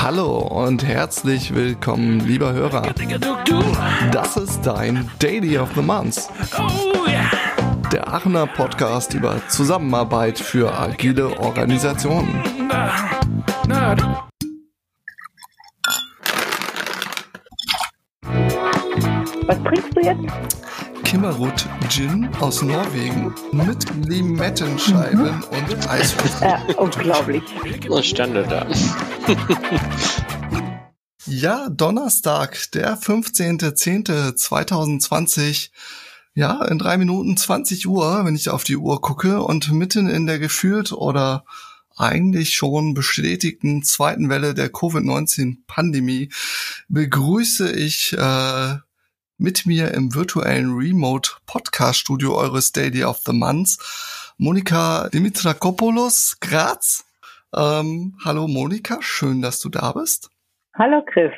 Hallo und herzlich willkommen, lieber Hörer. Das ist dein Daily of the Month. Der Aachener Podcast über Zusammenarbeit für agile Organisationen. Was trinkst du jetzt? Kimmerut Gin aus Norwegen mit Limettenscheiben mhm. und Eiswürfeln. Ja, unglaublich. Was Standard da. ja, Donnerstag, der 15.10.2020. Ja, in drei Minuten 20 Uhr, wenn ich auf die Uhr gucke und mitten in der gefühlt oder eigentlich schon bestätigten zweiten Welle der Covid-19-Pandemie begrüße ich äh, mit mir im virtuellen Remote Podcast Studio eures Daily of the Month Monika Dimitrakopoulos, Graz. Ähm, hallo Monika, schön, dass du da bist. Hallo Chris.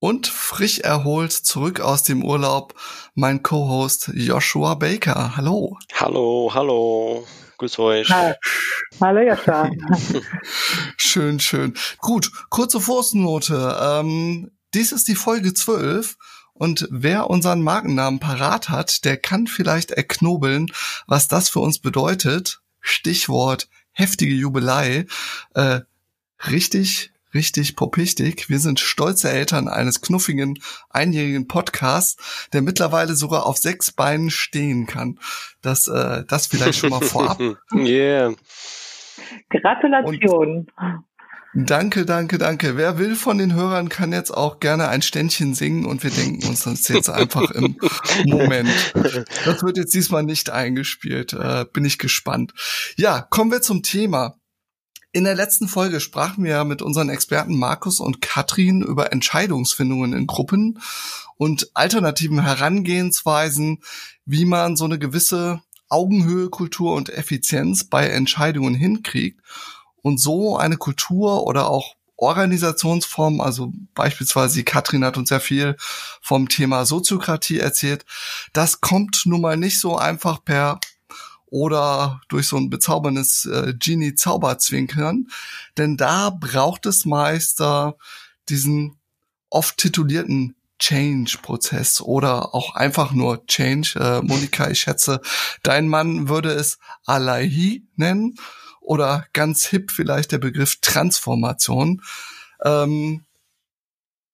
Und frisch erholt zurück aus dem Urlaub mein Co-Host Joshua Baker. Hallo. Hallo, hallo. Grüß euch. Hallo Joshua. schön, schön. Gut, kurze Fußnote. Ähm, dies ist die Folge 12 und wer unseren Markennamen parat hat, der kann vielleicht erknobeln, was das für uns bedeutet. Stichwort heftige Jubelei. Äh, richtig, richtig popichtig. Wir sind stolze Eltern eines knuffigen, einjährigen Podcasts, der mittlerweile sogar auf sechs Beinen stehen kann. Das, äh, das vielleicht schon mal vorab. yeah. Gratulation. Und Danke, danke, danke. Wer will von den Hörern, kann jetzt auch gerne ein Ständchen singen und wir denken uns das jetzt einfach im Moment. Das wird jetzt diesmal nicht eingespielt. Äh, bin ich gespannt. Ja, kommen wir zum Thema. In der letzten Folge sprachen wir mit unseren Experten Markus und Katrin über Entscheidungsfindungen in Gruppen und alternativen Herangehensweisen, wie man so eine gewisse Augenhöhe, Kultur und Effizienz bei Entscheidungen hinkriegt und so eine Kultur oder auch Organisationsform, also beispielsweise Katrin hat uns ja viel vom Thema Soziokratie erzählt, das kommt nun mal nicht so einfach per oder durch so ein bezauberndes äh, Genie-Zauberzwinkern, denn da braucht es meist diesen oft titulierten Change-Prozess oder auch einfach nur Change. Äh, Monika, ich schätze, dein Mann würde es Alaihi nennen oder ganz hip vielleicht der Begriff Transformation. Ähm,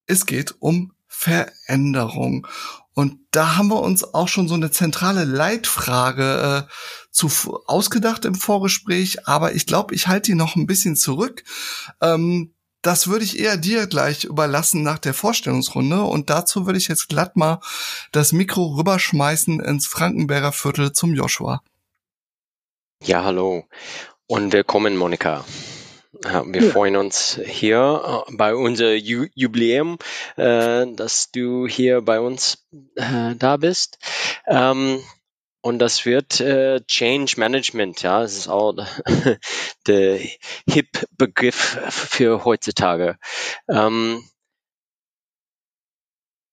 es geht um Veränderung. Und da haben wir uns auch schon so eine zentrale Leitfrage äh, zu ausgedacht im Vorgespräch, aber ich glaube, ich halte die noch ein bisschen zurück. Ähm, das würde ich eher dir gleich überlassen nach der Vorstellungsrunde und dazu würde ich jetzt glatt mal das Mikro rüberschmeißen ins Frankenberger Viertel zum Joshua. Ja, hallo und willkommen, Monika. Wir ja. freuen uns hier äh, bei unser Jubiläum, äh, dass du hier bei uns äh, da bist. Ähm, und das wird Change Management, ja, das ist auch der Hip-Begriff für heutzutage. Ähm,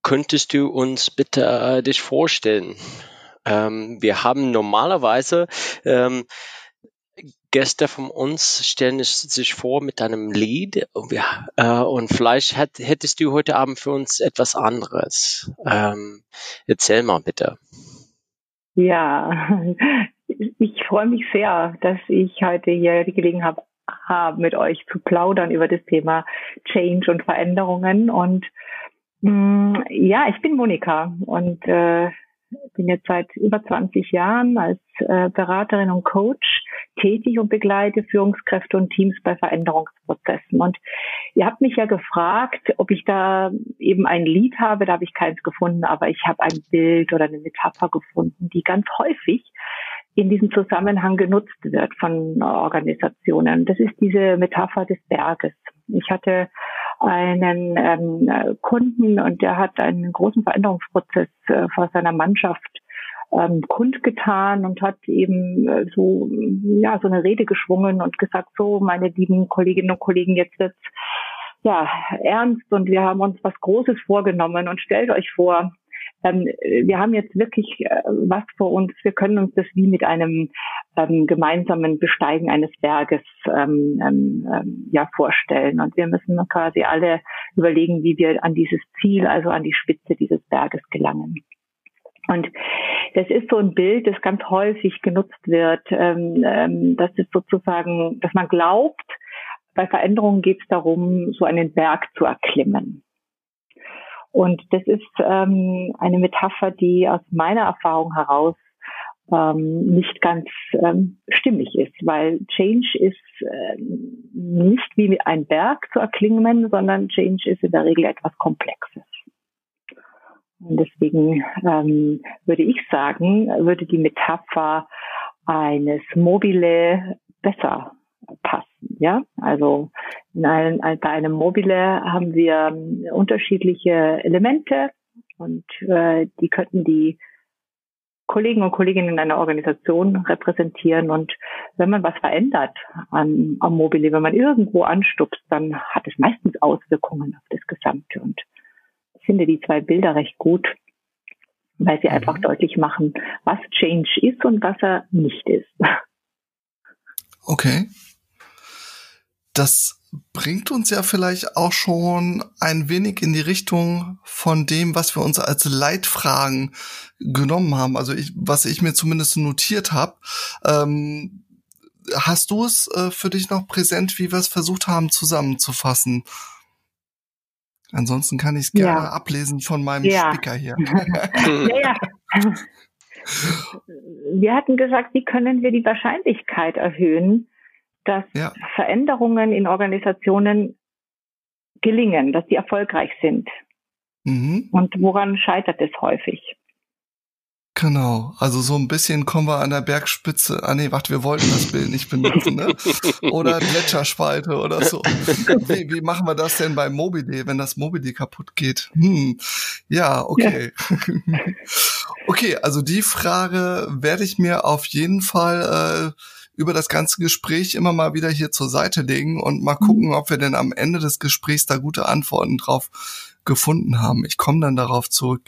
könntest du uns bitte dich vorstellen? Ähm, wir haben normalerweise Gäste von uns stellen sich vor mit einem Lied und, wir, äh, und vielleicht hat, hättest du heute Abend für uns etwas anderes. Ähm, erzähl mal bitte. Ja, ich freue mich sehr, dass ich heute hier die Gelegenheit habe, mit euch zu plaudern über das Thema Change und Veränderungen. Und mh, mm, ja, ich bin Monika und äh, bin jetzt seit über 20 Jahren als äh, Beraterin und Coach tätig und begleite Führungskräfte und Teams bei Veränderungsprozessen. Und ihr habt mich ja gefragt, ob ich da eben ein Lied habe. Da habe ich keins gefunden, aber ich habe ein Bild oder eine Metapher gefunden, die ganz häufig in diesem Zusammenhang genutzt wird von Organisationen. Das ist diese Metapher des Berges. Ich hatte einen ähm, Kunden und der hat einen großen Veränderungsprozess äh, vor seiner Mannschaft ähm, kundgetan und hat eben äh, so ja so eine Rede geschwungen und gesagt so meine lieben Kolleginnen und Kollegen jetzt wird's ja ernst und wir haben uns was Großes vorgenommen und stellt euch vor wir haben jetzt wirklich äh, was vor uns. Wir können uns das wie mit einem ähm, gemeinsamen Besteigen eines Berges ähm, ähm, ja vorstellen. Und wir müssen quasi alle überlegen, wie wir an dieses Ziel, also an die Spitze dieses Berges gelangen. Und das ist so ein Bild, das ganz häufig genutzt wird. Das ist sozusagen, dass man glaubt, bei Veränderungen geht es darum, so einen Berg zu erklimmen. Und das ist ähm, eine Metapher, die aus meiner Erfahrung heraus ähm, nicht ganz ähm, stimmig ist, weil Change ist äh, nicht wie ein Berg zu erklingen, sondern Change ist in der Regel etwas Komplexes. Und deswegen ähm, würde ich sagen, würde die Metapher eines Mobile besser passen. Ja, also in einem, bei einem Mobile haben wir unterschiedliche Elemente und äh, die könnten die Kollegen und Kolleginnen in einer Organisation repräsentieren. Und wenn man was verändert an, am Mobile, wenn man irgendwo anstupst, dann hat es meistens Auswirkungen auf das Gesamte. Und ich finde die zwei Bilder recht gut, weil sie mhm. einfach deutlich machen, was Change ist und was er nicht ist. Okay das bringt uns ja vielleicht auch schon ein wenig in die Richtung von dem, was wir uns als Leitfragen genommen haben. Also ich, was ich mir zumindest notiert habe. Ähm, hast du es äh, für dich noch präsent, wie wir es versucht haben zusammenzufassen? Ansonsten kann ich es gerne ja. ablesen von meinem ja. Speaker hier. ja, ja. Wir hatten gesagt, wie können wir die Wahrscheinlichkeit erhöhen, dass ja. Veränderungen in Organisationen gelingen, dass die erfolgreich sind. Mhm. Und woran scheitert es häufig? Genau, also so ein bisschen kommen wir an der Bergspitze. Ah nee, warte, wir wollten das Bild nicht benutzen, ne? Oder Gletscherspalte oder so. Wie, wie machen wir das denn beim Mobile, wenn das Mobile kaputt geht? Hm. Ja, okay. Ja. okay, also die Frage werde ich mir auf jeden Fall äh, über das ganze Gespräch immer mal wieder hier zur Seite legen und mal gucken, ob wir denn am Ende des Gesprächs da gute Antworten drauf gefunden haben. Ich komme dann darauf zurück.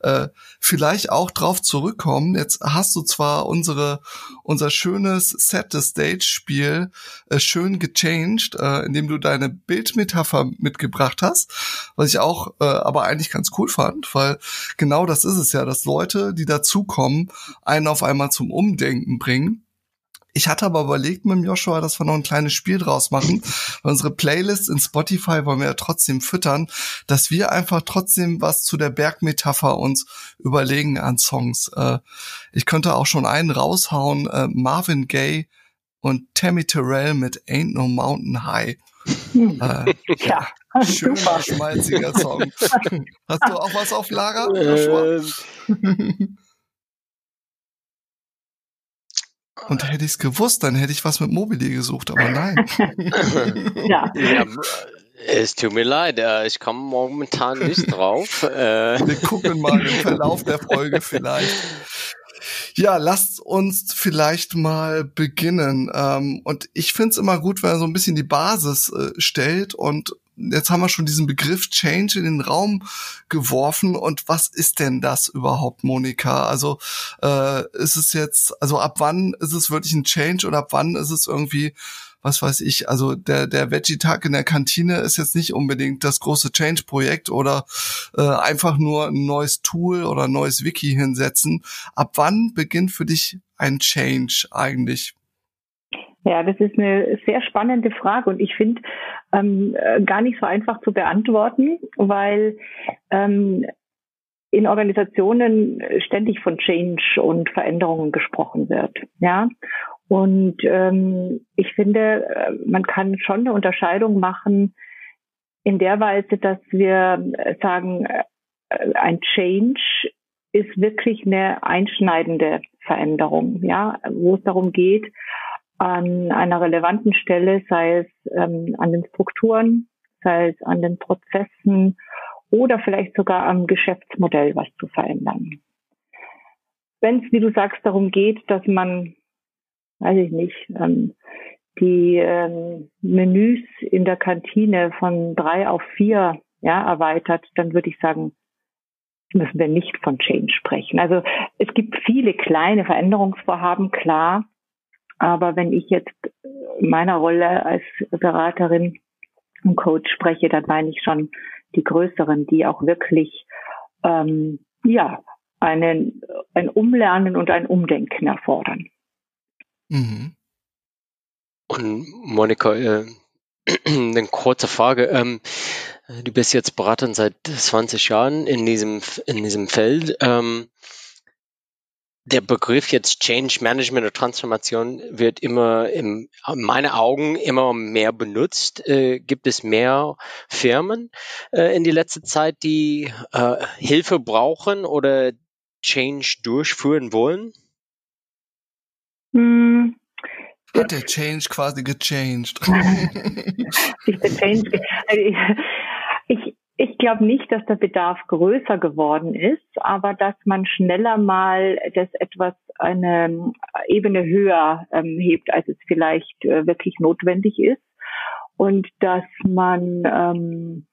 Äh, vielleicht auch drauf zurückkommen. Jetzt hast du zwar unsere unser schönes Set the Stage Spiel äh, schön gechanged, äh, indem du deine Bildmetapher mitgebracht hast, was ich auch äh, aber eigentlich ganz cool fand, weil genau das ist es ja, dass Leute, die dazukommen, einen auf einmal zum Umdenken bringen ich hatte aber überlegt mit dem Joshua, dass wir noch ein kleines Spiel draus machen. Unsere Playlist in Spotify wollen wir ja trotzdem füttern, dass wir einfach trotzdem was zu der Bergmetapher uns überlegen an Songs. Äh, ich könnte auch schon einen raushauen, äh, Marvin Gaye und Tammy Terrell mit Ain't No Mountain High. Hm. Äh, ja, schöner, super. schmalziger Song. Hast du auch was auf Lager? Ähm. Und hätte ich es gewusst, dann hätte ich was mit Mobile gesucht, aber nein. ja. ja. Es tut mir leid, äh, ich komme momentan nicht drauf. Äh. Wir gucken mal im Verlauf der Folge vielleicht. Ja, lasst uns vielleicht mal beginnen. Ähm, und ich finde es immer gut, wenn er so ein bisschen die Basis äh, stellt und jetzt haben wir schon diesen Begriff Change in den Raum geworfen. Und was ist denn das überhaupt, Monika? Also äh, ist es jetzt, also ab wann ist es wirklich ein Change oder ab wann ist es irgendwie, was weiß ich, also der, der Veggie-Tag in der Kantine ist jetzt nicht unbedingt das große Change-Projekt oder äh, einfach nur ein neues Tool oder ein neues Wiki hinsetzen. Ab wann beginnt für dich ein Change eigentlich? Ja, das ist eine sehr spannende Frage und ich finde ähm, äh, gar nicht so einfach zu beantworten, weil ähm, in Organisationen ständig von Change und Veränderungen gesprochen wird. Ja, und ähm, ich finde, äh, man kann schon eine Unterscheidung machen in der Weise, dass wir sagen, äh, ein Change ist wirklich eine einschneidende Veränderung, ja, wo es darum geht, an einer relevanten Stelle, sei es ähm, an den Strukturen, sei es an den Prozessen oder vielleicht sogar am Geschäftsmodell was zu verändern. Wenn es, wie du sagst, darum geht, dass man, weiß ich nicht, ähm, die ähm, Menüs in der Kantine von drei auf vier ja, erweitert, dann würde ich sagen, müssen wir nicht von Change sprechen. Also es gibt viele kleine Veränderungsvorhaben, klar. Aber wenn ich jetzt in meiner Rolle als Beraterin und Coach spreche, dann meine ich schon die größeren, die auch wirklich ähm, ja einen, ein Umlernen und ein Umdenken erfordern. Mhm. Und Monika, äh, eine kurze Frage. Ähm, du bist jetzt Beraterin seit 20 Jahren in diesem, in diesem Feld. Ähm, der Begriff jetzt Change Management oder Transformation wird immer in meinen Augen immer mehr benutzt. Äh, gibt es mehr Firmen äh, in die letzte Zeit, die äh, Hilfe brauchen oder Change durchführen wollen? Hm. Hat der Change quasi gechanged? ich bin changed. Ich, ich glaube nicht, dass der Bedarf größer geworden ist, aber dass man schneller mal das etwas eine Ebene höher ähm, hebt, als es vielleicht äh, wirklich notwendig ist. Und dass man ähm,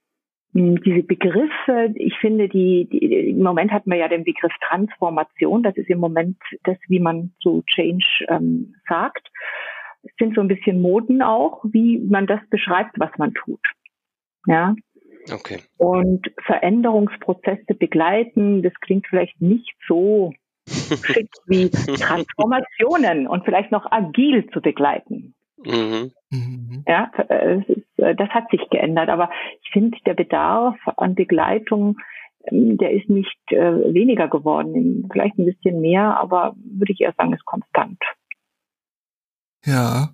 diese Begriffe, ich finde, die, die, im Moment hat man ja den Begriff Transformation, das ist im Moment das, wie man zu Change ähm, sagt. Es sind so ein bisschen Moden auch, wie man das beschreibt, was man tut. Ja, Okay. Und Veränderungsprozesse begleiten, das klingt vielleicht nicht so schick wie Transformationen und vielleicht noch agil zu begleiten. Mhm. mhm. Ja, das, ist, das hat sich geändert, aber ich finde, der Bedarf an Begleitung, ähm, der ist nicht äh, weniger geworden, vielleicht ein bisschen mehr, aber würde ich eher sagen, ist konstant. Ja,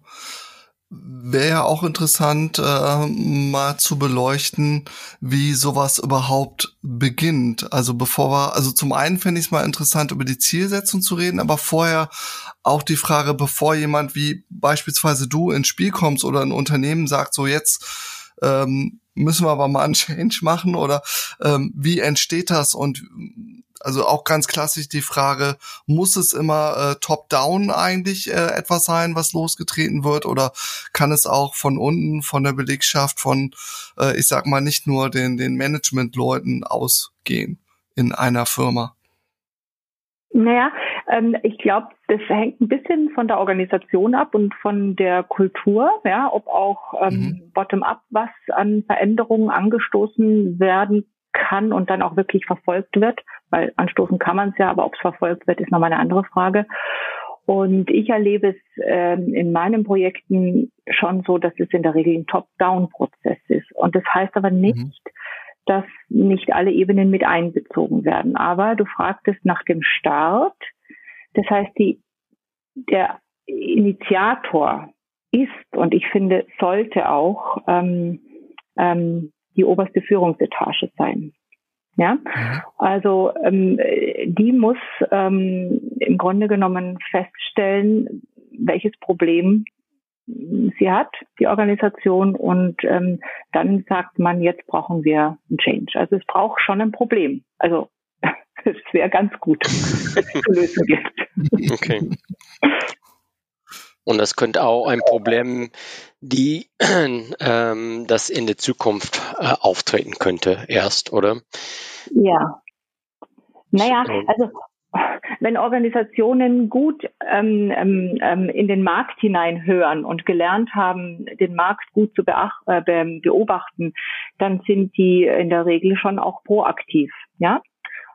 wäre ja auch interessant, äh, mal zu beleuchten, wie sowas überhaupt beginnt. Also bevor wir, also zum einen fände ich es mal interessant, über die Zielsetzung zu reden, aber vorher auch die Frage, bevor jemand wie beispielsweise du ins Spiel kommst oder ein Unternehmen sagt, so jetzt ähm, müssen wir aber mal einen Change machen oder ähm, wie entsteht das und also auch ganz klassisch die Frage, muss es immer äh, top-down eigentlich äh, etwas sein, was losgetreten wird oder kann es auch von unten, von der Belegschaft, von, äh, ich sag mal, nicht nur den, den Management-Leuten ausgehen in einer Firma? Naja, ähm, ich glaube, das hängt ein bisschen von der Organisation ab und von der Kultur, ja, ob auch ähm, mhm. bottom-up was an Veränderungen angestoßen werden kann und dann auch wirklich verfolgt wird, weil anstoßen kann man es ja, aber ob es verfolgt wird, ist nochmal eine andere Frage. Und ich erlebe es ähm, in meinen Projekten schon so, dass es in der Regel ein Top-Down-Prozess ist. Und das heißt aber nicht, mhm. dass nicht alle Ebenen mit einbezogen werden. Aber du fragtest nach dem Start. Das heißt, die, der Initiator ist und ich finde, sollte auch ähm, ähm, die oberste Führungsetage sein. Ja, mhm. also ähm, die muss ähm, im Grunde genommen feststellen, welches Problem sie hat, die Organisation, und ähm, dann sagt man, jetzt brauchen wir einen Change. Also es braucht schon ein Problem. Also es wäre ganz gut, wenn es zu lösen gibt. Okay. Und das könnte auch ein Problem, die ähm, das in der Zukunft äh, auftreten könnte, erst, oder? Ja. Naja, also wenn Organisationen gut ähm, ähm, ähm, in den Markt hineinhören und gelernt haben, den Markt gut zu äh, beobachten, dann sind die in der Regel schon auch proaktiv. Ja,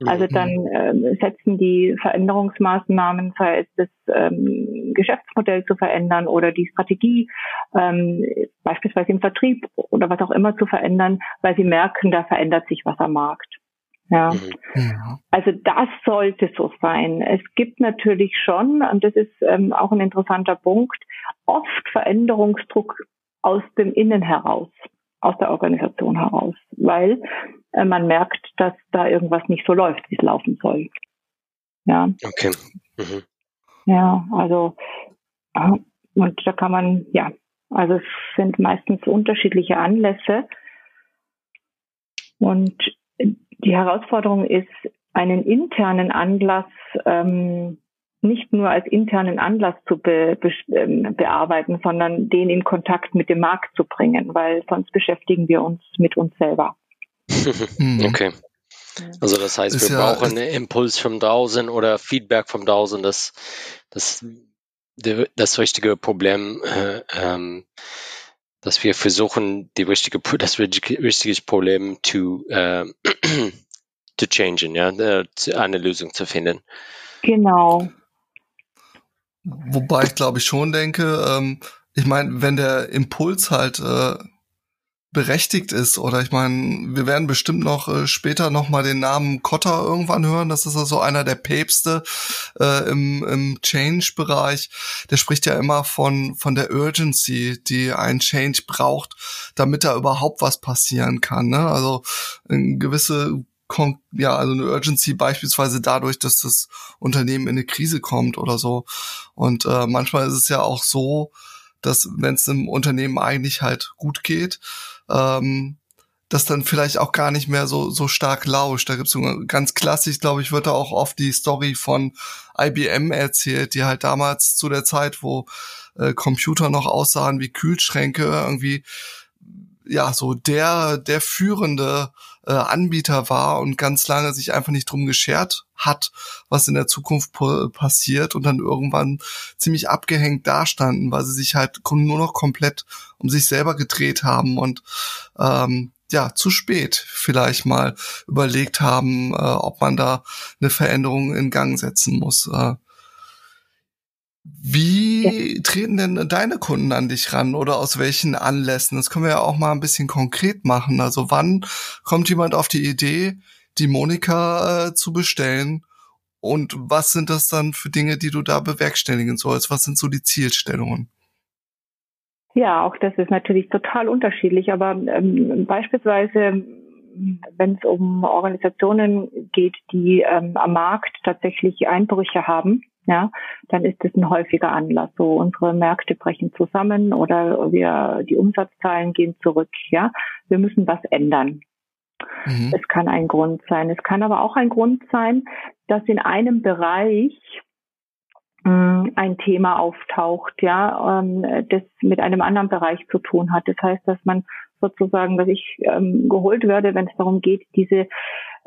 also dann ähm, setzen die Veränderungsmaßnahmen, sei es das ähm, Geschäftsmodell zu verändern oder die Strategie, ähm, beispielsweise im Vertrieb oder was auch immer zu verändern, weil sie merken, da verändert sich was am Markt. Ja. Mhm. Also das sollte so sein. Es gibt natürlich schon, und das ist ähm, auch ein interessanter Punkt, oft Veränderungsdruck aus dem Innen heraus, aus der Organisation heraus, weil äh, man merkt, dass da irgendwas nicht so läuft, wie es laufen soll. Ja. Okay. Mhm. Ja, also und da kann man, ja, also es sind meistens unterschiedliche Anlässe. Und die Herausforderung ist, einen internen Anlass ähm, nicht nur als internen Anlass zu be, be, ähm, bearbeiten, sondern den in Kontakt mit dem Markt zu bringen, weil sonst beschäftigen wir uns mit uns selber. okay. Also das heißt, wir ja, brauchen einen Impuls von draußen oder Feedback von draußen, dass das, das richtige Problem, äh, ähm, dass wir versuchen, die richtige, das richtige Problem zu, äh, zu changen, ja, äh, eine Lösung zu finden. Genau. Wobei ich glaube ich schon denke, ähm, ich meine, wenn der Impuls halt äh, berechtigt ist oder ich meine, wir werden bestimmt noch äh, später noch mal den Namen Kotter irgendwann hören. Das ist also einer der Päpste äh, im, im Change-Bereich. Der spricht ja immer von von der Urgency, die ein Change braucht, damit da überhaupt was passieren kann. Ne? Also eine gewisse ja, also eine Urgency beispielsweise dadurch, dass das Unternehmen in eine Krise kommt oder so. Und äh, manchmal ist es ja auch so, dass wenn es einem Unternehmen eigentlich halt gut geht, ähm, das dann vielleicht auch gar nicht mehr so so stark lauscht. Da gibt's so ganz klassisch, glaube ich, wird da auch oft die Story von IBM erzählt, die halt damals zu der Zeit, wo äh, Computer noch aussahen wie Kühlschränke, irgendwie ja so der der führende äh, Anbieter war und ganz lange sich einfach nicht drum geschert hat, was in der Zukunft passiert und dann irgendwann ziemlich abgehängt dastanden, weil sie sich halt nur noch komplett um sich selber gedreht haben und ähm, ja, zu spät vielleicht mal überlegt haben, äh, ob man da eine Veränderung in Gang setzen muss. Äh, wie ja. treten denn deine Kunden an dich ran oder aus welchen Anlässen? Das können wir ja auch mal ein bisschen konkret machen. Also wann kommt jemand auf die Idee, die Monika äh, zu bestellen? Und was sind das dann für Dinge, die du da bewerkstelligen sollst? Was sind so die Zielstellungen? Ja, auch das ist natürlich total unterschiedlich, aber ähm, beispielsweise wenn es um Organisationen geht, die ähm, am Markt tatsächlich Einbrüche haben, ja, dann ist es ein häufiger Anlass. So unsere Märkte brechen zusammen oder wir die Umsatzzahlen gehen zurück. Ja, wir müssen was ändern. Mhm. Es kann ein Grund sein. Es kann aber auch ein Grund sein, dass in einem Bereich mh, ein Thema auftaucht, ja, ähm, das mit einem anderen Bereich zu tun hat. Das heißt, dass man sozusagen, dass ich ähm, geholt werde, wenn es darum geht, diese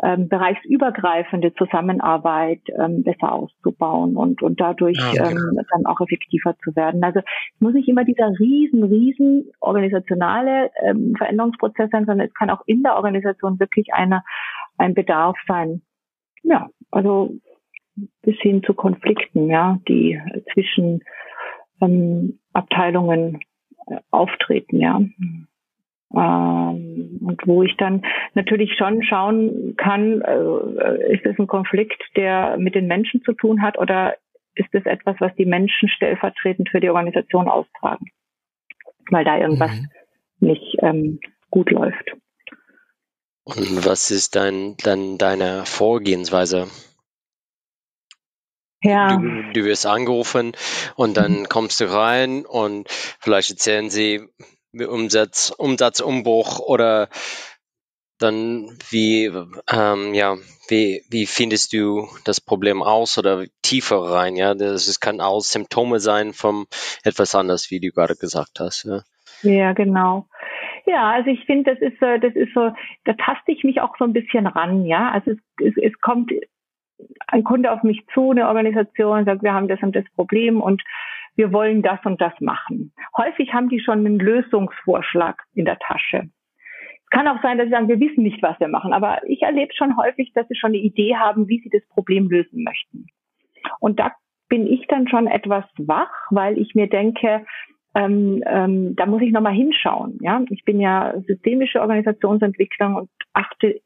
ähm, bereichsübergreifende Zusammenarbeit ähm, besser auszubauen und, und dadurch ah, okay. ähm, dann auch effektiver zu werden. Also es muss nicht immer dieser riesen, riesen organisationale ähm, Veränderungsprozess sein, sondern es kann auch in der Organisation wirklich eine, ein Bedarf sein. Ja, also bis hin zu Konflikten, ja, die zwischen ähm, Abteilungen äh, auftreten, ja. Ähm, und wo ich dann natürlich schon schauen kann, äh, ist es ein Konflikt, der mit den Menschen zu tun hat oder ist es etwas, was die Menschen stellvertretend für die Organisation austragen, weil da irgendwas mhm. nicht ähm, gut läuft. Und was ist dann, dann deine Vorgehensweise? Ja. Du, du wirst angerufen und dann kommst du rein und vielleicht erzählen sie, Umsatz, Umsatzumbruch oder dann wie, ähm, ja, wie, wie findest du das Problem aus oder tiefer rein, ja? Das es kann auch Symptome sein von etwas anderes, wie du gerade gesagt hast, ja. Ja, genau. Ja, also ich finde, das ist, das ist so, da taste ich mich auch so ein bisschen ran, ja. Also es, es, es kommt ein Kunde auf mich zu, eine Organisation, sagt, wir haben das und das Problem und wir wollen das und das machen. Häufig haben die schon einen Lösungsvorschlag in der Tasche. Es kann auch sein, dass sie sagen, wir wissen nicht, was wir machen, aber ich erlebe schon häufig, dass sie schon eine Idee haben, wie sie das Problem lösen möchten. Und da bin ich dann schon etwas wach, weil ich mir denke, ähm, ähm, da muss ich nochmal hinschauen. Ja, ich bin ja systemische Organisationsentwicklung und achte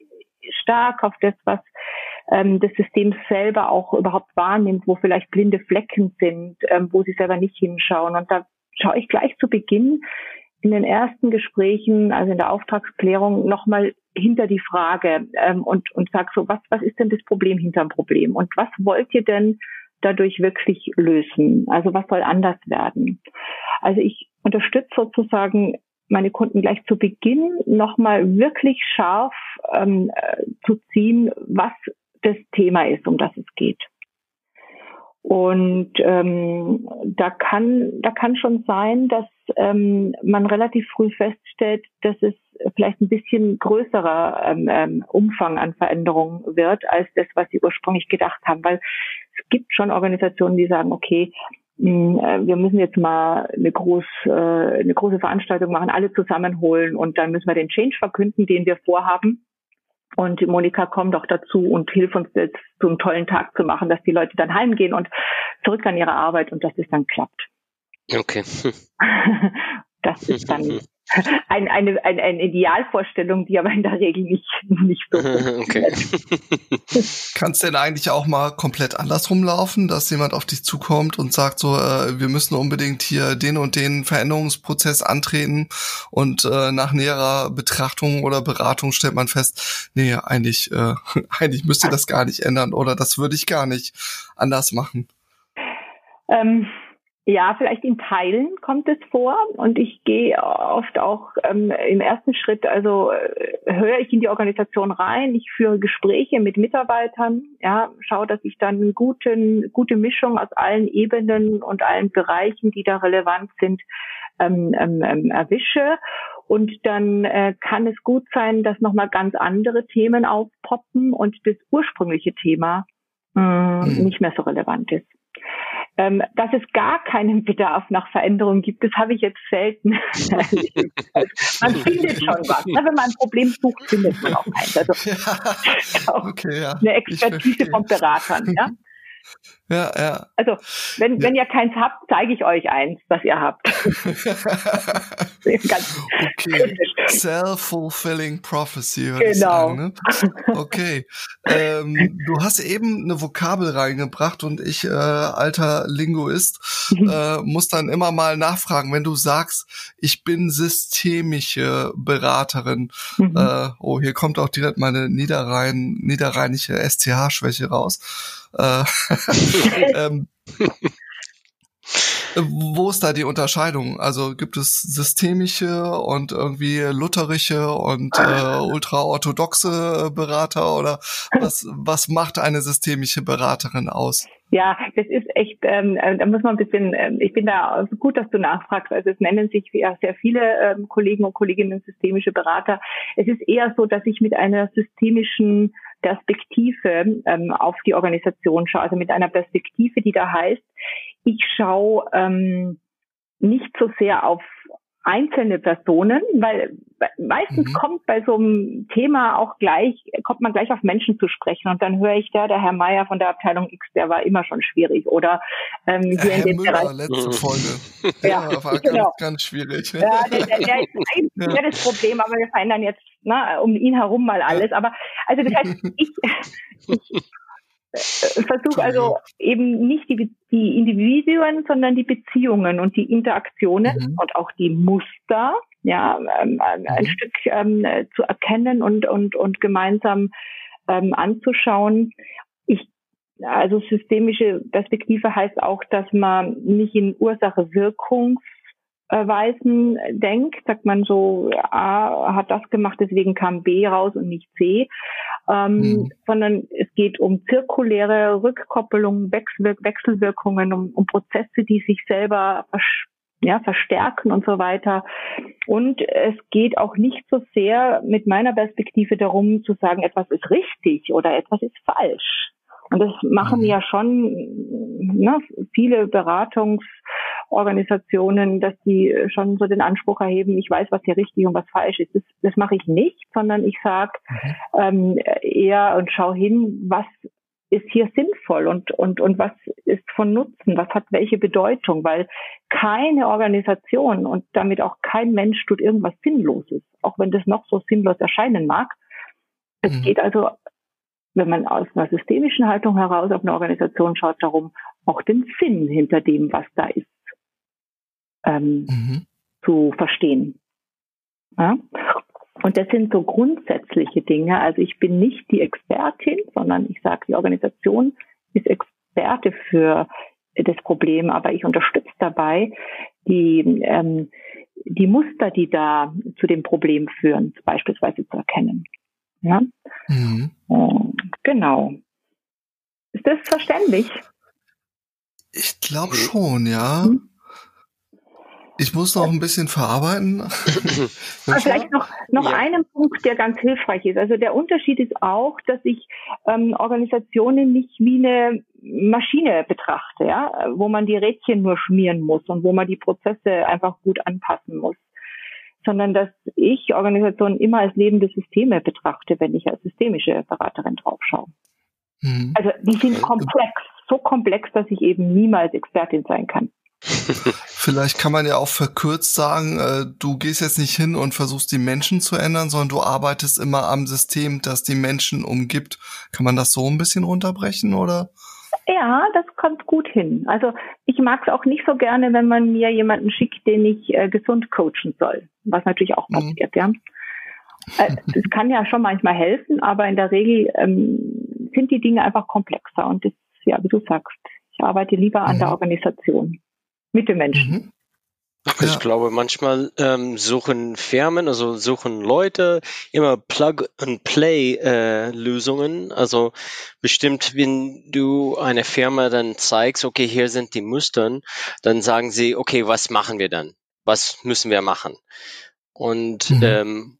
stark auf das, was ähm, das System selber auch überhaupt wahrnimmt, wo vielleicht blinde Flecken sind, ähm, wo sie selber nicht hinschauen. Und da schaue ich gleich zu Beginn in den ersten Gesprächen, also in der Auftragsklärung, nochmal hinter die Frage ähm, und, und sag so, was, was ist denn das Problem hinterm Problem? Und was wollt ihr denn dadurch wirklich lösen? Also was soll anders werden? Also ich unterstütze sozusagen meine Kunden gleich zu Beginn nochmal wirklich scharf ähm, äh, zu ziehen, was das Thema ist, um das es geht. Und ähm, da kann da kann schon sein, dass ähm, man relativ früh feststellt, dass es vielleicht ein bisschen größerer ähm, ähm, Umfang an Veränderungen wird als das, was sie ursprünglich gedacht haben. Weil es gibt schon Organisationen, die sagen, okay, hm, äh, wir müssen jetzt mal eine, groß, äh, eine große Veranstaltung machen, alle zusammenholen und dann müssen wir den Change verkünden, den wir vorhaben. Und Monika, komm doch dazu und hilf uns jetzt so einen tollen Tag zu machen, dass die Leute dann heimgehen und zurück an ihre Arbeit und dass es dann klappt. Okay. das ist dann ein, eine, eine, eine Idealvorstellung, die aber in der Regel nicht, nicht so okay. Kannst denn eigentlich auch mal komplett andersrum laufen, dass jemand auf dich zukommt und sagt so, äh, wir müssen unbedingt hier den und den Veränderungsprozess antreten und äh, nach näherer Betrachtung oder Beratung stellt man fest, nee, eigentlich, äh, eigentlich müsste das gar nicht ändern oder das würde ich gar nicht anders machen. Ähm, ja, vielleicht in Teilen kommt es vor und ich gehe oft auch ähm, im ersten Schritt, also äh, höre ich in die Organisation rein, ich führe Gespräche mit Mitarbeitern, ja, schaue, dass ich dann eine guten, gute Mischung aus allen Ebenen und allen Bereichen, die da relevant sind, ähm, ähm, ähm erwische. Und dann äh, kann es gut sein, dass nochmal ganz andere Themen aufpoppen und das ursprüngliche Thema mh, mhm. nicht mehr so relevant ist. Ähm, dass es gar keinen Bedarf nach Veränderung gibt, das habe ich jetzt selten. man findet schon was. Ne? Wenn man ein Problem sucht, findet man auch eins. Also ja, okay, ja. eine Expertise von Beratern. Ja? Ja, ja. Also, wenn, ja. wenn ihr keins habt, zeige ich euch eins, was ihr habt. okay. Self-fulfilling prophecy. Genau. Sagen, ne? Okay. ähm, du hast eben eine Vokabel reingebracht und ich, äh, alter Linguist, mhm. äh, muss dann immer mal nachfragen, wenn du sagst, ich bin systemische Beraterin. Mhm. Äh, oh, hier kommt auch direkt meine Niederrhein, niederrheinische SCH-Schwäche raus. Äh, ähm, wo ist da die Unterscheidung? Also gibt es systemische und irgendwie lutherische und äh, ultraorthodoxe Berater oder was, was macht eine systemische Beraterin aus? Ja, das ist echt, ähm, äh, da muss man ein bisschen, ähm, ich bin da gut, dass du nachfragst. Also es nennen sich ja sehr viele ähm, Kollegen und Kolleginnen systemische Berater. Es ist eher so, dass ich mit einer systemischen Perspektive ähm, auf die Organisation schaue, also mit einer Perspektive, die da heißt, ich schaue ähm, nicht so sehr auf einzelne Personen, weil meistens mhm. kommt bei so einem Thema auch gleich, kommt man gleich auf Menschen zu sprechen und dann höre ich da, der Herr Meier von der Abteilung X, der war immer schon schwierig oder ähm, hier Herr in dem Müller, Bereich. letzte Folge. ja, ja war genau. ganz, ganz schwierig. Ja, der, der, der ist eigentlich ja. das Problem, aber wir verändern jetzt ne, um ihn herum mal alles. Aber also das heißt, ich, ich versuche also eben nicht die, die Individuen, sondern die Beziehungen und die Interaktionen mhm. und auch die Muster, ja, ähm, ein mhm. Stück ähm, zu erkennen und und und gemeinsam ähm, anzuschauen. Ich also systemische Perspektive heißt auch, dass man nicht in Ursache-Wirkungs Weisen denkt, sagt man so, A hat das gemacht, deswegen kam B raus und nicht C, ähm, mhm. sondern es geht um zirkuläre Rückkoppelungen, Wechsel Wechselwirkungen, um, um Prozesse, die sich selber ja, verstärken und so weiter. Und es geht auch nicht so sehr mit meiner Perspektive darum zu sagen, etwas ist richtig oder etwas ist falsch. Und das machen mhm. ja schon ne, viele Beratungsorganisationen, dass die schon so den Anspruch erheben, ich weiß, was hier richtig und was falsch ist. Das, das mache ich nicht, sondern ich sage ähm, eher und schau hin, was ist hier sinnvoll und, und, und was ist von Nutzen, was hat welche Bedeutung, weil keine Organisation und damit auch kein Mensch tut irgendwas Sinnloses, auch wenn das noch so sinnlos erscheinen mag. Es mhm. geht also wenn man aus einer systemischen Haltung heraus auf eine Organisation schaut, darum, auch den Sinn hinter dem, was da ist, ähm, mhm. zu verstehen. Ja? Und das sind so grundsätzliche Dinge. Also ich bin nicht die Expertin, sondern ich sage, die Organisation ist Experte für das Problem, aber ich unterstütze dabei, die, ähm, die Muster, die da zu dem Problem führen, beispielsweise zu erkennen. Ja? Mhm. Genau. Ist das verständlich? Ich glaube schon, ja. Mhm. Ich muss noch ein bisschen verarbeiten. also vielleicht noch, noch ja. einen Punkt, der ganz hilfreich ist. Also der Unterschied ist auch, dass ich ähm, Organisationen nicht wie eine Maschine betrachte, ja, wo man die Rädchen nur schmieren muss und wo man die Prozesse einfach gut anpassen muss, sondern dass ich Organisationen immer als lebende Systeme betrachte, wenn ich als systemische Beraterin draufschaue. Mhm. Also die sind komplex, so komplex, dass ich eben niemals Expertin sein kann. Vielleicht kann man ja auch verkürzt sagen, äh, du gehst jetzt nicht hin und versuchst die Menschen zu ändern, sondern du arbeitest immer am System, das die Menschen umgibt. Kann man das so ein bisschen runterbrechen oder? Ja, das kommt gut hin. Also ich mag es auch nicht so gerne, wenn man mir jemanden schickt, den ich äh, gesund coachen soll, was natürlich auch mhm. passiert, mhm. ja. Äh, es kann ja schon manchmal helfen, aber in der Regel ähm, sind die Dinge einfach komplexer und das, ja, wie du sagst, ich arbeite lieber an mhm. der Organisation mit den Menschen. Mhm. Ich ja. glaube, manchmal ähm, suchen Firmen, also suchen Leute immer Plug-and-Play-Lösungen. Äh, also bestimmt, wenn du eine Firma dann zeigst, okay, hier sind die Muster, dann sagen sie, okay, was machen wir dann? Was müssen wir machen? Und mhm. ähm,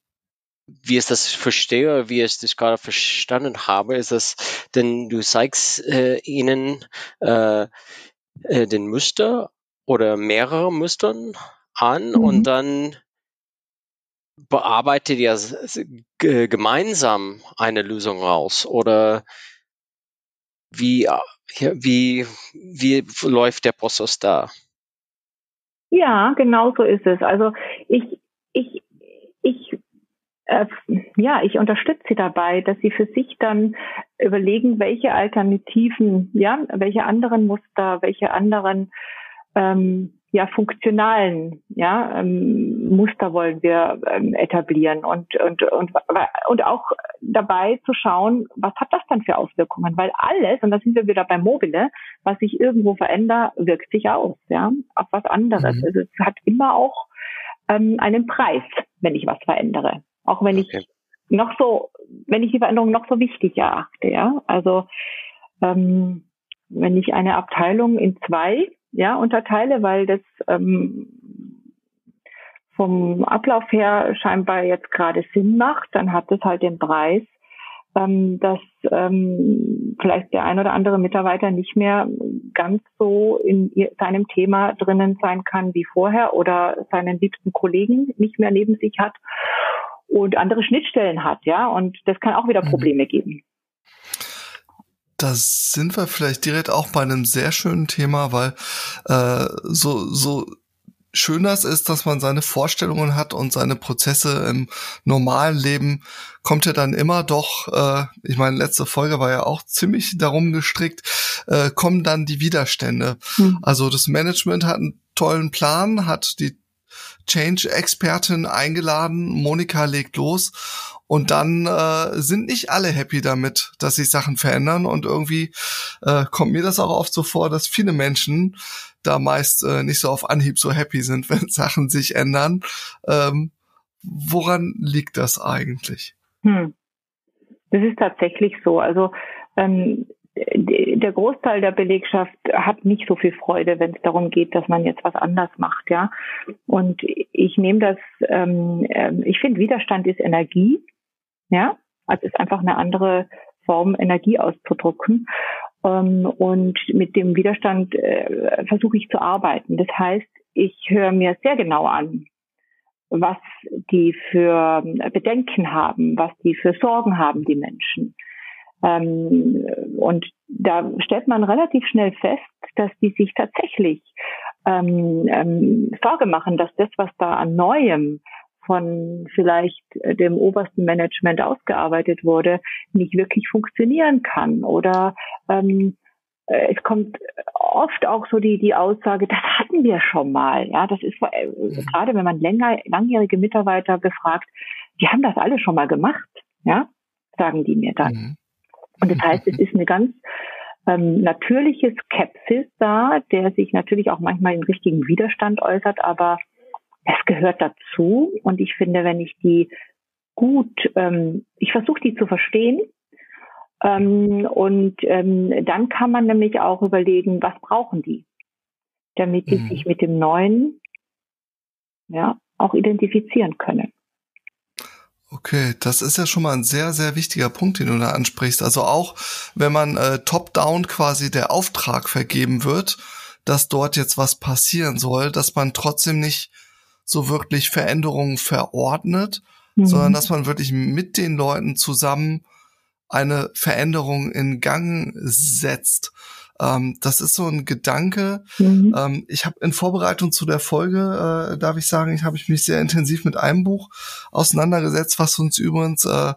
wie ich das verstehe, wie ich das gerade verstanden habe, ist es, denn du zeigst äh, ihnen äh, äh, den Muster oder mehrere Mustern an mhm. und dann bearbeitet ihr gemeinsam eine Lösung raus oder wie, wie, wie läuft der Prozess da? Ja, genau so ist es. Also ich, ich, ich, äh, ja, ich unterstütze sie dabei, dass sie für sich dann überlegen, welche Alternativen, ja, welche anderen Muster, welche anderen ähm, ja funktionalen ja ähm, Muster wollen wir ähm, etablieren und und und und auch dabei zu schauen, was hat das dann für Auswirkungen, weil alles und da sind wir wieder bei Mobile, was sich irgendwo verändert, wirkt sich aus, ja, auf was anderes. Mhm. Also es hat immer auch ähm, einen Preis, wenn ich was verändere, auch wenn okay. ich noch so, wenn ich die Veränderung noch so wichtig erachte, ja, also ähm, wenn ich eine Abteilung in zwei ja, unterteile, weil das ähm, vom Ablauf her scheinbar jetzt gerade Sinn macht, dann hat es halt den Preis, ähm, dass ähm, vielleicht der ein oder andere Mitarbeiter nicht mehr ganz so in seinem Thema drinnen sein kann wie vorher oder seinen liebsten Kollegen nicht mehr neben sich hat und andere Schnittstellen hat, ja, und das kann auch wieder mhm. Probleme geben da sind wir vielleicht direkt auch bei einem sehr schönen Thema, weil äh, so, so schön das ist, dass man seine Vorstellungen hat und seine Prozesse im normalen Leben, kommt ja dann immer doch, äh, ich meine, letzte Folge war ja auch ziemlich darum gestrickt, äh, kommen dann die Widerstände. Hm. Also das Management hat einen tollen Plan, hat die Change-Expertin eingeladen, Monika legt los und dann äh, sind nicht alle happy damit, dass sich Sachen verändern. Und irgendwie äh, kommt mir das auch oft so vor, dass viele Menschen da meist äh, nicht so auf Anhieb so happy sind, wenn Sachen sich ändern. Ähm, woran liegt das eigentlich? Hm. Das ist tatsächlich so. Also ähm, der Großteil der Belegschaft hat nicht so viel Freude, wenn es darum geht, dass man jetzt was anders macht, ja. Und ich nehme das, ähm, ähm ich finde Widerstand ist Energie ja, also ist einfach eine andere Form, Energie auszudrücken. Ähm, und mit dem Widerstand äh, versuche ich zu arbeiten. Das heißt, ich höre mir sehr genau an, was die für Bedenken haben, was die für Sorgen haben, die Menschen. Ähm, und da stellt man relativ schnell fest, dass die sich tatsächlich ähm, ähm, Sorge machen, dass das, was da an Neuem von vielleicht äh, dem obersten Management ausgearbeitet wurde, nicht wirklich funktionieren kann. Oder ähm, äh, es kommt oft auch so die, die Aussage, das hatten wir schon mal. Ja, das ist mhm. gerade, wenn man länger, langjährige Mitarbeiter befragt, die haben das alle schon mal gemacht. Ja, sagen die mir dann. Mhm. Und das heißt, es ist eine ganz ähm, natürliche Skepsis da, der sich natürlich auch manchmal in richtigen Widerstand äußert, aber es gehört dazu. Und ich finde, wenn ich die gut, ähm, ich versuche die zu verstehen. Ähm, und ähm, dann kann man nämlich auch überlegen, was brauchen die, damit die mhm. sich mit dem Neuen ja, auch identifizieren können. Okay, das ist ja schon mal ein sehr, sehr wichtiger Punkt, den du da ansprichst. Also auch, wenn man äh, top-down quasi der Auftrag vergeben wird, dass dort jetzt was passieren soll, dass man trotzdem nicht so wirklich Veränderungen verordnet, mhm. sondern dass man wirklich mit den Leuten zusammen eine Veränderung in Gang setzt. Ähm, das ist so ein Gedanke. Mhm. Ähm, ich habe in Vorbereitung zu der Folge, äh, darf ich sagen, ich habe ich mich sehr intensiv mit einem Buch auseinandergesetzt, was uns übrigens äh,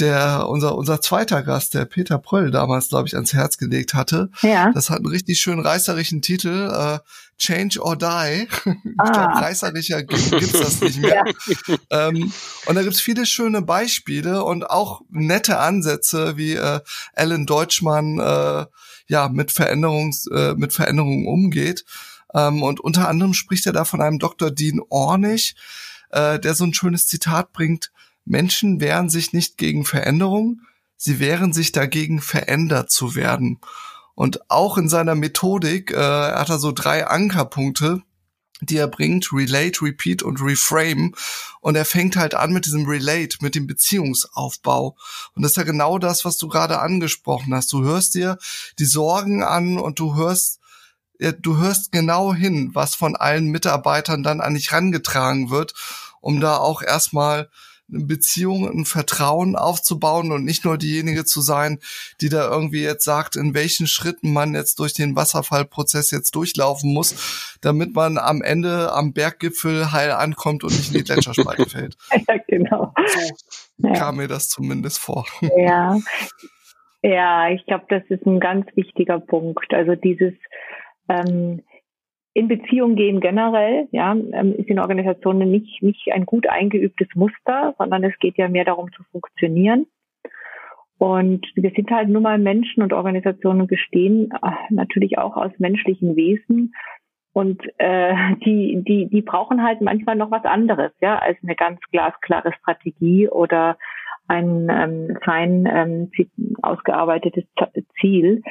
der unser unser zweiter Gast, der Peter Pröll, damals glaube ich ans Herz gelegt hatte. Ja. Das hat einen richtig schön reißerischen Titel. Äh, Change or Die. ich ah. glaube, reißerischer gibt's das nicht mehr. Ja. Ähm, und da gibt's viele schöne Beispiele und auch nette Ansätze, wie äh, Alan Deutschmann äh, ja mit Veränderungs äh, mit Veränderungen umgeht. Ähm, und unter anderem spricht er da von einem Dr. Dean Ornish, äh, der so ein schönes Zitat bringt: Menschen wehren sich nicht gegen Veränderung, sie wehren sich dagegen, verändert zu werden. Und auch in seiner Methodik äh, hat er so drei Ankerpunkte, die er bringt, Relate, Repeat und Reframe. Und er fängt halt an mit diesem Relate, mit dem Beziehungsaufbau. Und das ist ja genau das, was du gerade angesprochen hast. Du hörst dir die Sorgen an und du hörst, ja, du hörst genau hin, was von allen Mitarbeitern dann an dich rangetragen wird, um da auch erstmal eine Beziehung, ein Vertrauen aufzubauen und nicht nur diejenige zu sein, die da irgendwie jetzt sagt, in welchen Schritten man jetzt durch den Wasserfallprozess jetzt durchlaufen muss, damit man am Ende am Berggipfel heil ankommt und nicht in die Gletscherspalte fällt. Ja, genau. So ja. kam mir das zumindest vor. Ja. Ja, ich glaube, das ist ein ganz wichtiger Punkt. Also dieses ähm, in Beziehung gehen generell, ja, ähm, ist in Organisationen nicht, nicht ein gut eingeübtes Muster, sondern es geht ja mehr darum zu funktionieren. Und wir sind halt nur mal Menschen und Organisationen bestehen äh, natürlich auch aus menschlichen Wesen. Und äh, die, die, die brauchen halt manchmal noch was anderes, ja, als eine ganz glasklare Strategie oder ein ähm, fein ähm, ausgearbeitetes Ziel.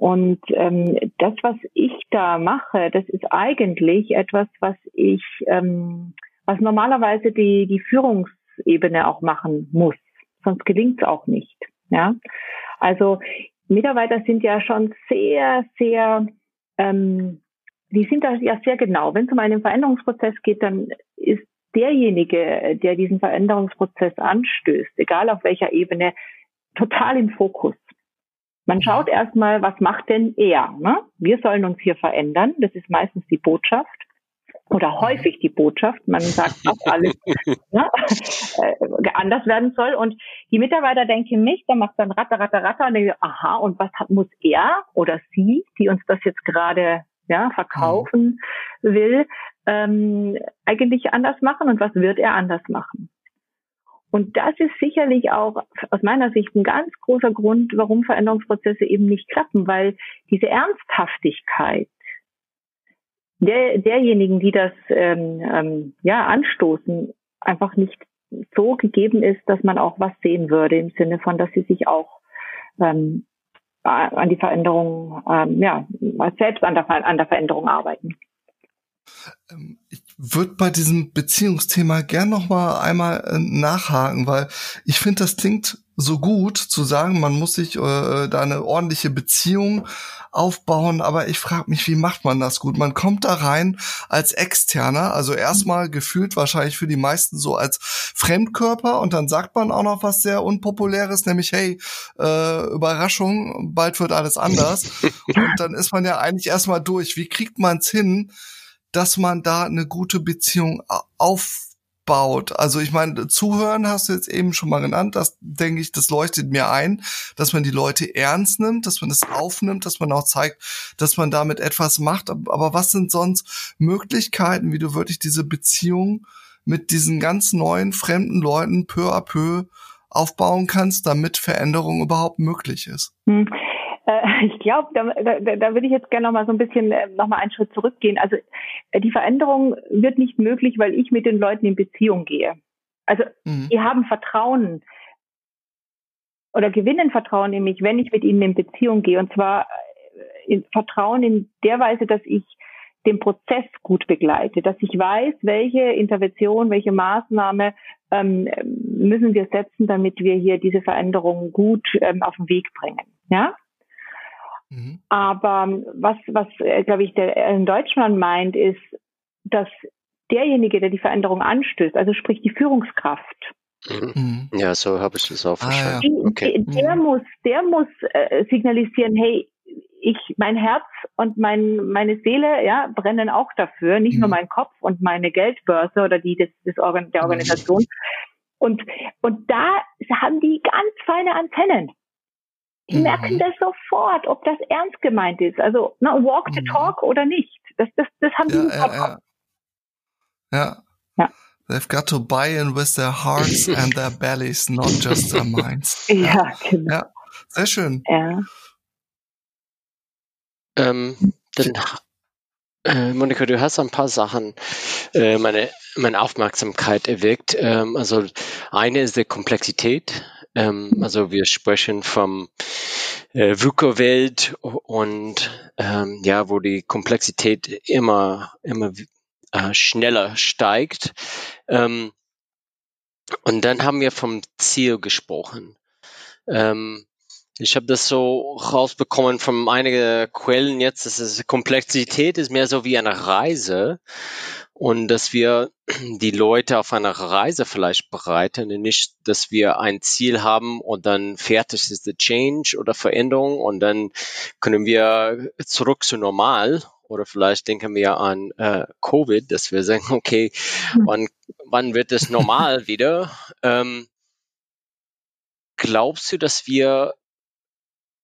Und ähm, das, was ich da mache, das ist eigentlich etwas, was ich, ähm, was normalerweise die, die Führungsebene auch machen muss. Sonst gelingt es auch nicht. Ja, also Mitarbeiter sind ja schon sehr, sehr, ähm, die sind da ja sehr genau. Wenn es um einen Veränderungsprozess geht, dann ist derjenige, der diesen Veränderungsprozess anstößt, egal auf welcher Ebene, total im Fokus. Man schaut erstmal, was macht denn er? Ne? Wir sollen uns hier verändern. Das ist meistens die Botschaft oder häufig die Botschaft. Man sagt, dass alles ne, äh, anders werden soll. Und die Mitarbeiter denken nicht, da macht dann Ratter, Ratter, Ratter und denken, aha, und was hat, muss er oder sie, die uns das jetzt gerade ja, verkaufen will, ähm, eigentlich anders machen und was wird er anders machen? Und das ist sicherlich auch aus meiner Sicht ein ganz großer Grund, warum Veränderungsprozesse eben nicht klappen, weil diese Ernsthaftigkeit der, derjenigen, die das ähm, ähm, ja anstoßen, einfach nicht so gegeben ist, dass man auch was sehen würde im Sinne von, dass sie sich auch ähm, an die Veränderung, ähm, ja, selbst an der, an der Veränderung arbeiten. Würde bei diesem Beziehungsthema gern noch mal einmal äh, nachhaken, weil ich finde, das klingt so gut zu sagen, man muss sich äh, da eine ordentliche Beziehung aufbauen, aber ich frage mich, wie macht man das gut? Man kommt da rein als Externer, also erstmal gefühlt wahrscheinlich für die meisten so als Fremdkörper und dann sagt man auch noch was sehr unpopuläres, nämlich hey, äh, Überraschung, bald wird alles anders und dann ist man ja eigentlich erstmal durch. Wie kriegt man es hin? Dass man da eine gute Beziehung aufbaut. Also ich meine, zuhören hast du jetzt eben schon mal genannt, das denke ich, das leuchtet mir ein, dass man die Leute ernst nimmt, dass man das aufnimmt, dass man auch zeigt, dass man damit etwas macht. Aber was sind sonst Möglichkeiten, wie du wirklich diese Beziehung mit diesen ganz neuen fremden Leuten peu à peu aufbauen kannst, damit Veränderung überhaupt möglich ist? Hm. Äh, ich glaube, da, da, da würde ich jetzt gerne noch mal so ein bisschen äh, noch mal einen Schritt zurückgehen. Also äh, die Veränderung wird nicht möglich, weil ich mit den Leuten in Beziehung gehe. Also mhm. die haben Vertrauen oder gewinnen Vertrauen in mich, wenn ich mit ihnen in Beziehung gehe. Und zwar in Vertrauen in der Weise, dass ich den Prozess gut begleite, dass ich weiß, welche Intervention, welche Maßnahme ähm, müssen wir setzen, damit wir hier diese Veränderungen gut ähm, auf den Weg bringen. Ja? Mhm. Aber was, was äh, glaube ich, der in Deutschland meint, ist, dass derjenige, der die Veränderung anstößt, also sprich die Führungskraft, Mhm. Ja, so habe ich es auch verstanden. Ah, ja. okay. Der mhm. muss, der muss äh, signalisieren, hey, ich, mein Herz und mein, meine Seele, ja, brennen auch dafür, nicht mhm. nur mein Kopf und meine Geldbörse oder die des, des Organ, der mhm. Organisation. Und, und da haben die ganz feine Antennen. Die mhm. merken das sofort, ob das ernst gemeint ist. Also, na, walk the mhm. talk oder nicht. Das, das, das haben ja, die ja, ja. ja. ja. They've got to buy in with their hearts and their bellies, not just their minds. Ja, genau. Ja, sehr schön. Ja. Ähm, dann, äh, Monika, du hast ein paar Sachen äh, meine, meine Aufmerksamkeit erweckt. Ähm, also eine ist die Komplexität. Ähm, also wir sprechen vom äh, VUCA-Welt und ähm, ja, wo die Komplexität immer, immer äh, schneller steigt. Ähm, und dann haben wir vom Ziel gesprochen. Ähm, ich habe das so rausbekommen von einigen Quellen jetzt, dass es Komplexität ist mehr so wie eine Reise und dass wir die Leute auf einer Reise vielleicht bereiten nicht, dass wir ein Ziel haben und dann fertig ist der Change oder Veränderung und dann können wir zurück zu normal oder vielleicht denken wir an äh, Covid, dass wir sagen, okay, hm. wann, wann wird es normal wieder? Ähm, glaubst du, dass wir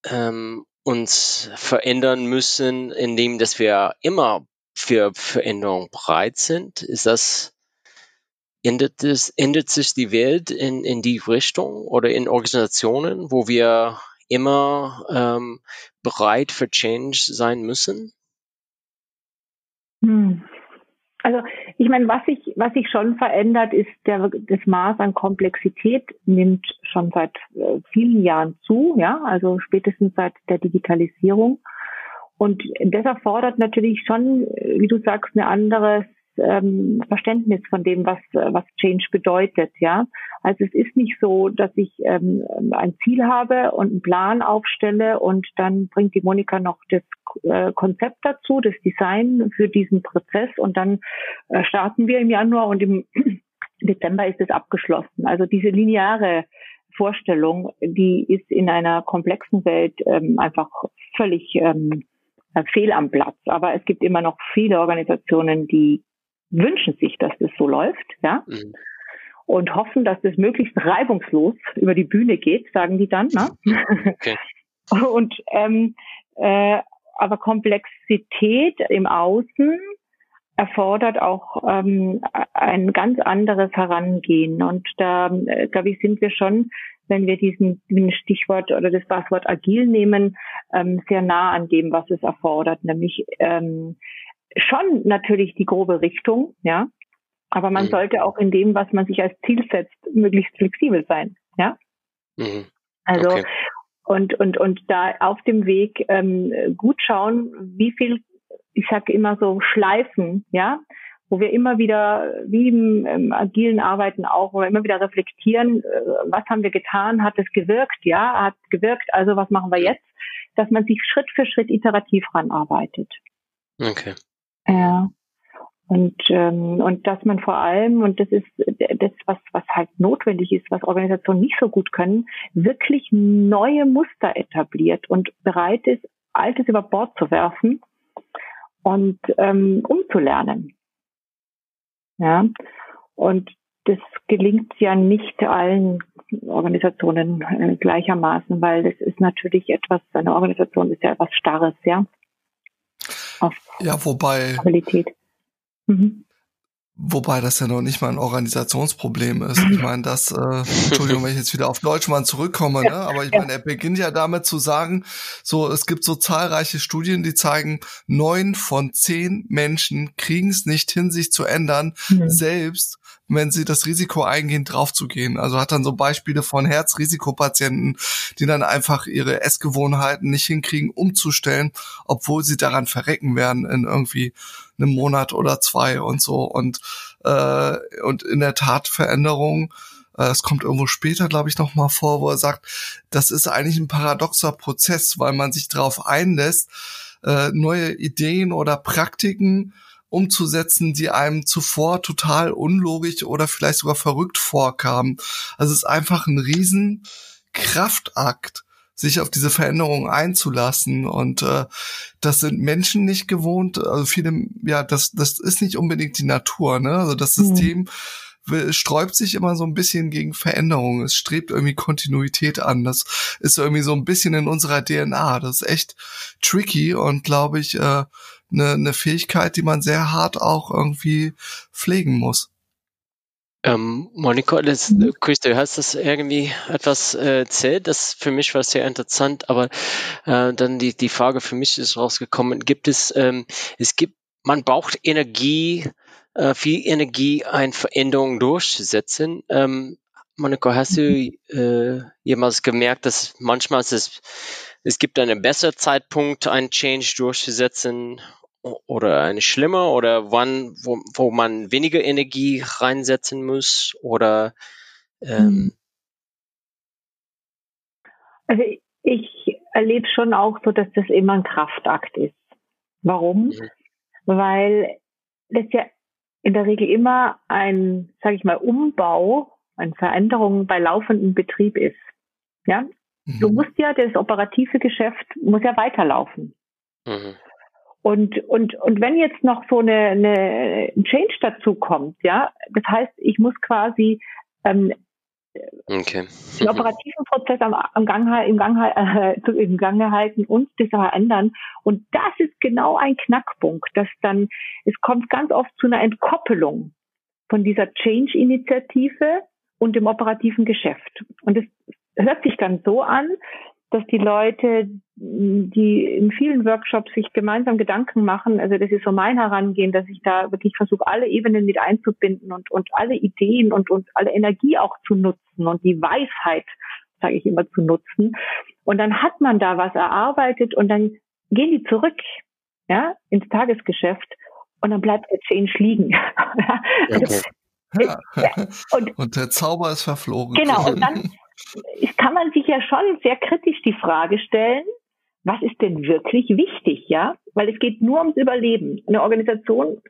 ähm, uns verändern müssen, indem dass wir immer für Veränderung bereit sind? Ist das ändert, es, ändert sich die Welt in, in die Richtung oder in Organisationen, wo wir immer ähm, bereit für Change sein müssen? Hm. Also ich meine, was sich was sich schon verändert, ist der das Maß an Komplexität nimmt schon seit äh, vielen Jahren zu, ja, also spätestens seit der Digitalisierung. Und das erfordert natürlich schon, wie du sagst, eine anderes ähm, Verständnis von dem, was, was Change bedeutet, ja. Also es ist nicht so, dass ich ähm, ein Ziel habe und einen Plan aufstelle und dann bringt die Monika noch das äh, Konzept dazu, das Design für diesen Prozess und dann äh, starten wir im Januar und im Dezember ist es abgeschlossen. Also diese lineare Vorstellung, die ist in einer komplexen Welt ähm, einfach völlig ähm, fehl am Platz. Aber es gibt immer noch viele Organisationen, die wünschen sich, dass das so läuft, ja. Mhm. Und hoffen, dass das möglichst reibungslos über die Bühne geht, sagen die dann. Ne? Okay. Und ähm, äh, aber Komplexität im Außen erfordert auch ähm, ein ganz anderes Herangehen. Und da, äh, glaube ich, sind wir schon, wenn wir diesen Stichwort oder das Passwort agil nehmen, ähm, sehr nah an dem, was es erfordert, nämlich ähm, schon natürlich die grobe Richtung, ja. Aber man mhm. sollte auch in dem, was man sich als Ziel setzt, möglichst flexibel sein, ja. Mhm. Also okay. und und und da auf dem Weg ähm, gut schauen, wie viel, ich sage immer so Schleifen, ja, wo wir immer wieder, wie im, im agilen Arbeiten auch, wo wir immer wieder reflektieren, äh, was haben wir getan, hat es gewirkt, ja, hat gewirkt, also was machen wir jetzt, dass man sich Schritt für Schritt iterativ ranarbeitet. Okay. Ja. Und, ähm, und dass man vor allem, und das ist das, was, was halt notwendig ist, was Organisationen nicht so gut können, wirklich neue Muster etabliert und bereit ist, Altes über Bord zu werfen und ähm, umzulernen. Ja. Und das gelingt ja nicht allen Organisationen äh, gleichermaßen, weil das ist natürlich etwas, eine Organisation ist ja etwas Starres, ja auf ja, wobei, Qualität. Mhm. Wobei das ja noch nicht mal ein Organisationsproblem ist. Ich meine, das, äh, Entschuldigung, wenn ich jetzt wieder auf Deutschmann zurückkomme, ne? aber ich meine, er beginnt ja damit zu sagen, so, es gibt so zahlreiche Studien, die zeigen, neun von zehn Menschen kriegen es nicht hin, sich zu ändern, mhm. selbst wenn sie das Risiko eingehen, draufzugehen. Also hat dann so Beispiele von Herzrisikopatienten, die dann einfach ihre Essgewohnheiten nicht hinkriegen, umzustellen, obwohl sie daran verrecken werden in irgendwie einem Monat oder zwei und so. Und, äh, und in der Tat Veränderungen, äh, es kommt irgendwo später, glaube ich, noch mal vor, wo er sagt, das ist eigentlich ein paradoxer Prozess, weil man sich darauf einlässt, äh, neue Ideen oder Praktiken umzusetzen, die einem zuvor total unlogisch oder vielleicht sogar verrückt vorkamen. Also es ist einfach ein riesen Kraftakt, sich auf diese Veränderungen einzulassen. Und äh, das sind Menschen nicht gewohnt. Also viele, ja, das, das ist nicht unbedingt die Natur, ne? Also das mhm. System mhm. sträubt sich immer so ein bisschen gegen Veränderungen. Es strebt irgendwie Kontinuität an. Das ist irgendwie so ein bisschen in unserer DNA. Das ist echt tricky und glaube ich, äh, eine, eine Fähigkeit, die man sehr hart auch irgendwie pflegen muss. Ähm, Monika, das, mhm. Chris, du hast das irgendwie etwas äh, erzählt, das für mich war sehr interessant, aber äh, dann die, die Frage für mich ist rausgekommen, gibt es, ähm, es gibt, man braucht Energie, äh, viel Energie, eine Veränderung durchzusetzen. Ähm, Monika, hast du äh, jemals gemerkt, dass manchmal es, es gibt einen besseren Zeitpunkt, einen Change durchzusetzen oder eine schlimme oder wann, wo, wo man weniger Energie reinsetzen muss oder ähm hm. also ich erlebe schon auch so, dass das immer ein Kraftakt ist. Warum? Mhm. Weil das ja in der Regel immer ein, sage ich mal, Umbau, eine Veränderung bei laufendem Betrieb ist. Ja, mhm. du musst ja das operative Geschäft muss ja weiterlaufen. Mhm. Und, und, und wenn jetzt noch so eine, eine ein Change dazu kommt, ja, das heißt, ich muss quasi ähm, okay. den operativen Prozess am, am Gang, im, Gang, äh, im Gange halten und das verändern. Und das ist genau ein Knackpunkt, dass dann, es kommt ganz oft zu einer Entkoppelung von dieser Change-Initiative und dem operativen Geschäft. Und es hört sich dann so an, dass die Leute, die in vielen Workshops sich gemeinsam Gedanken machen, also das ist so mein Herangehen, dass ich da wirklich versuche, alle Ebenen mit einzubinden und, und alle Ideen und, und alle Energie auch zu nutzen und die Weisheit, sage ich immer, zu nutzen. Und dann hat man da was erarbeitet und dann gehen die zurück, ja, ins Tagesgeschäft und dann bleibt der Change liegen. Okay. Ja. Und, und der Zauber ist verflogen. Genau, und dann kann man sich ja schon sehr kritisch die Frage stellen, was ist denn wirklich wichtig, ja? Weil es geht nur ums Überleben. Eine Organisation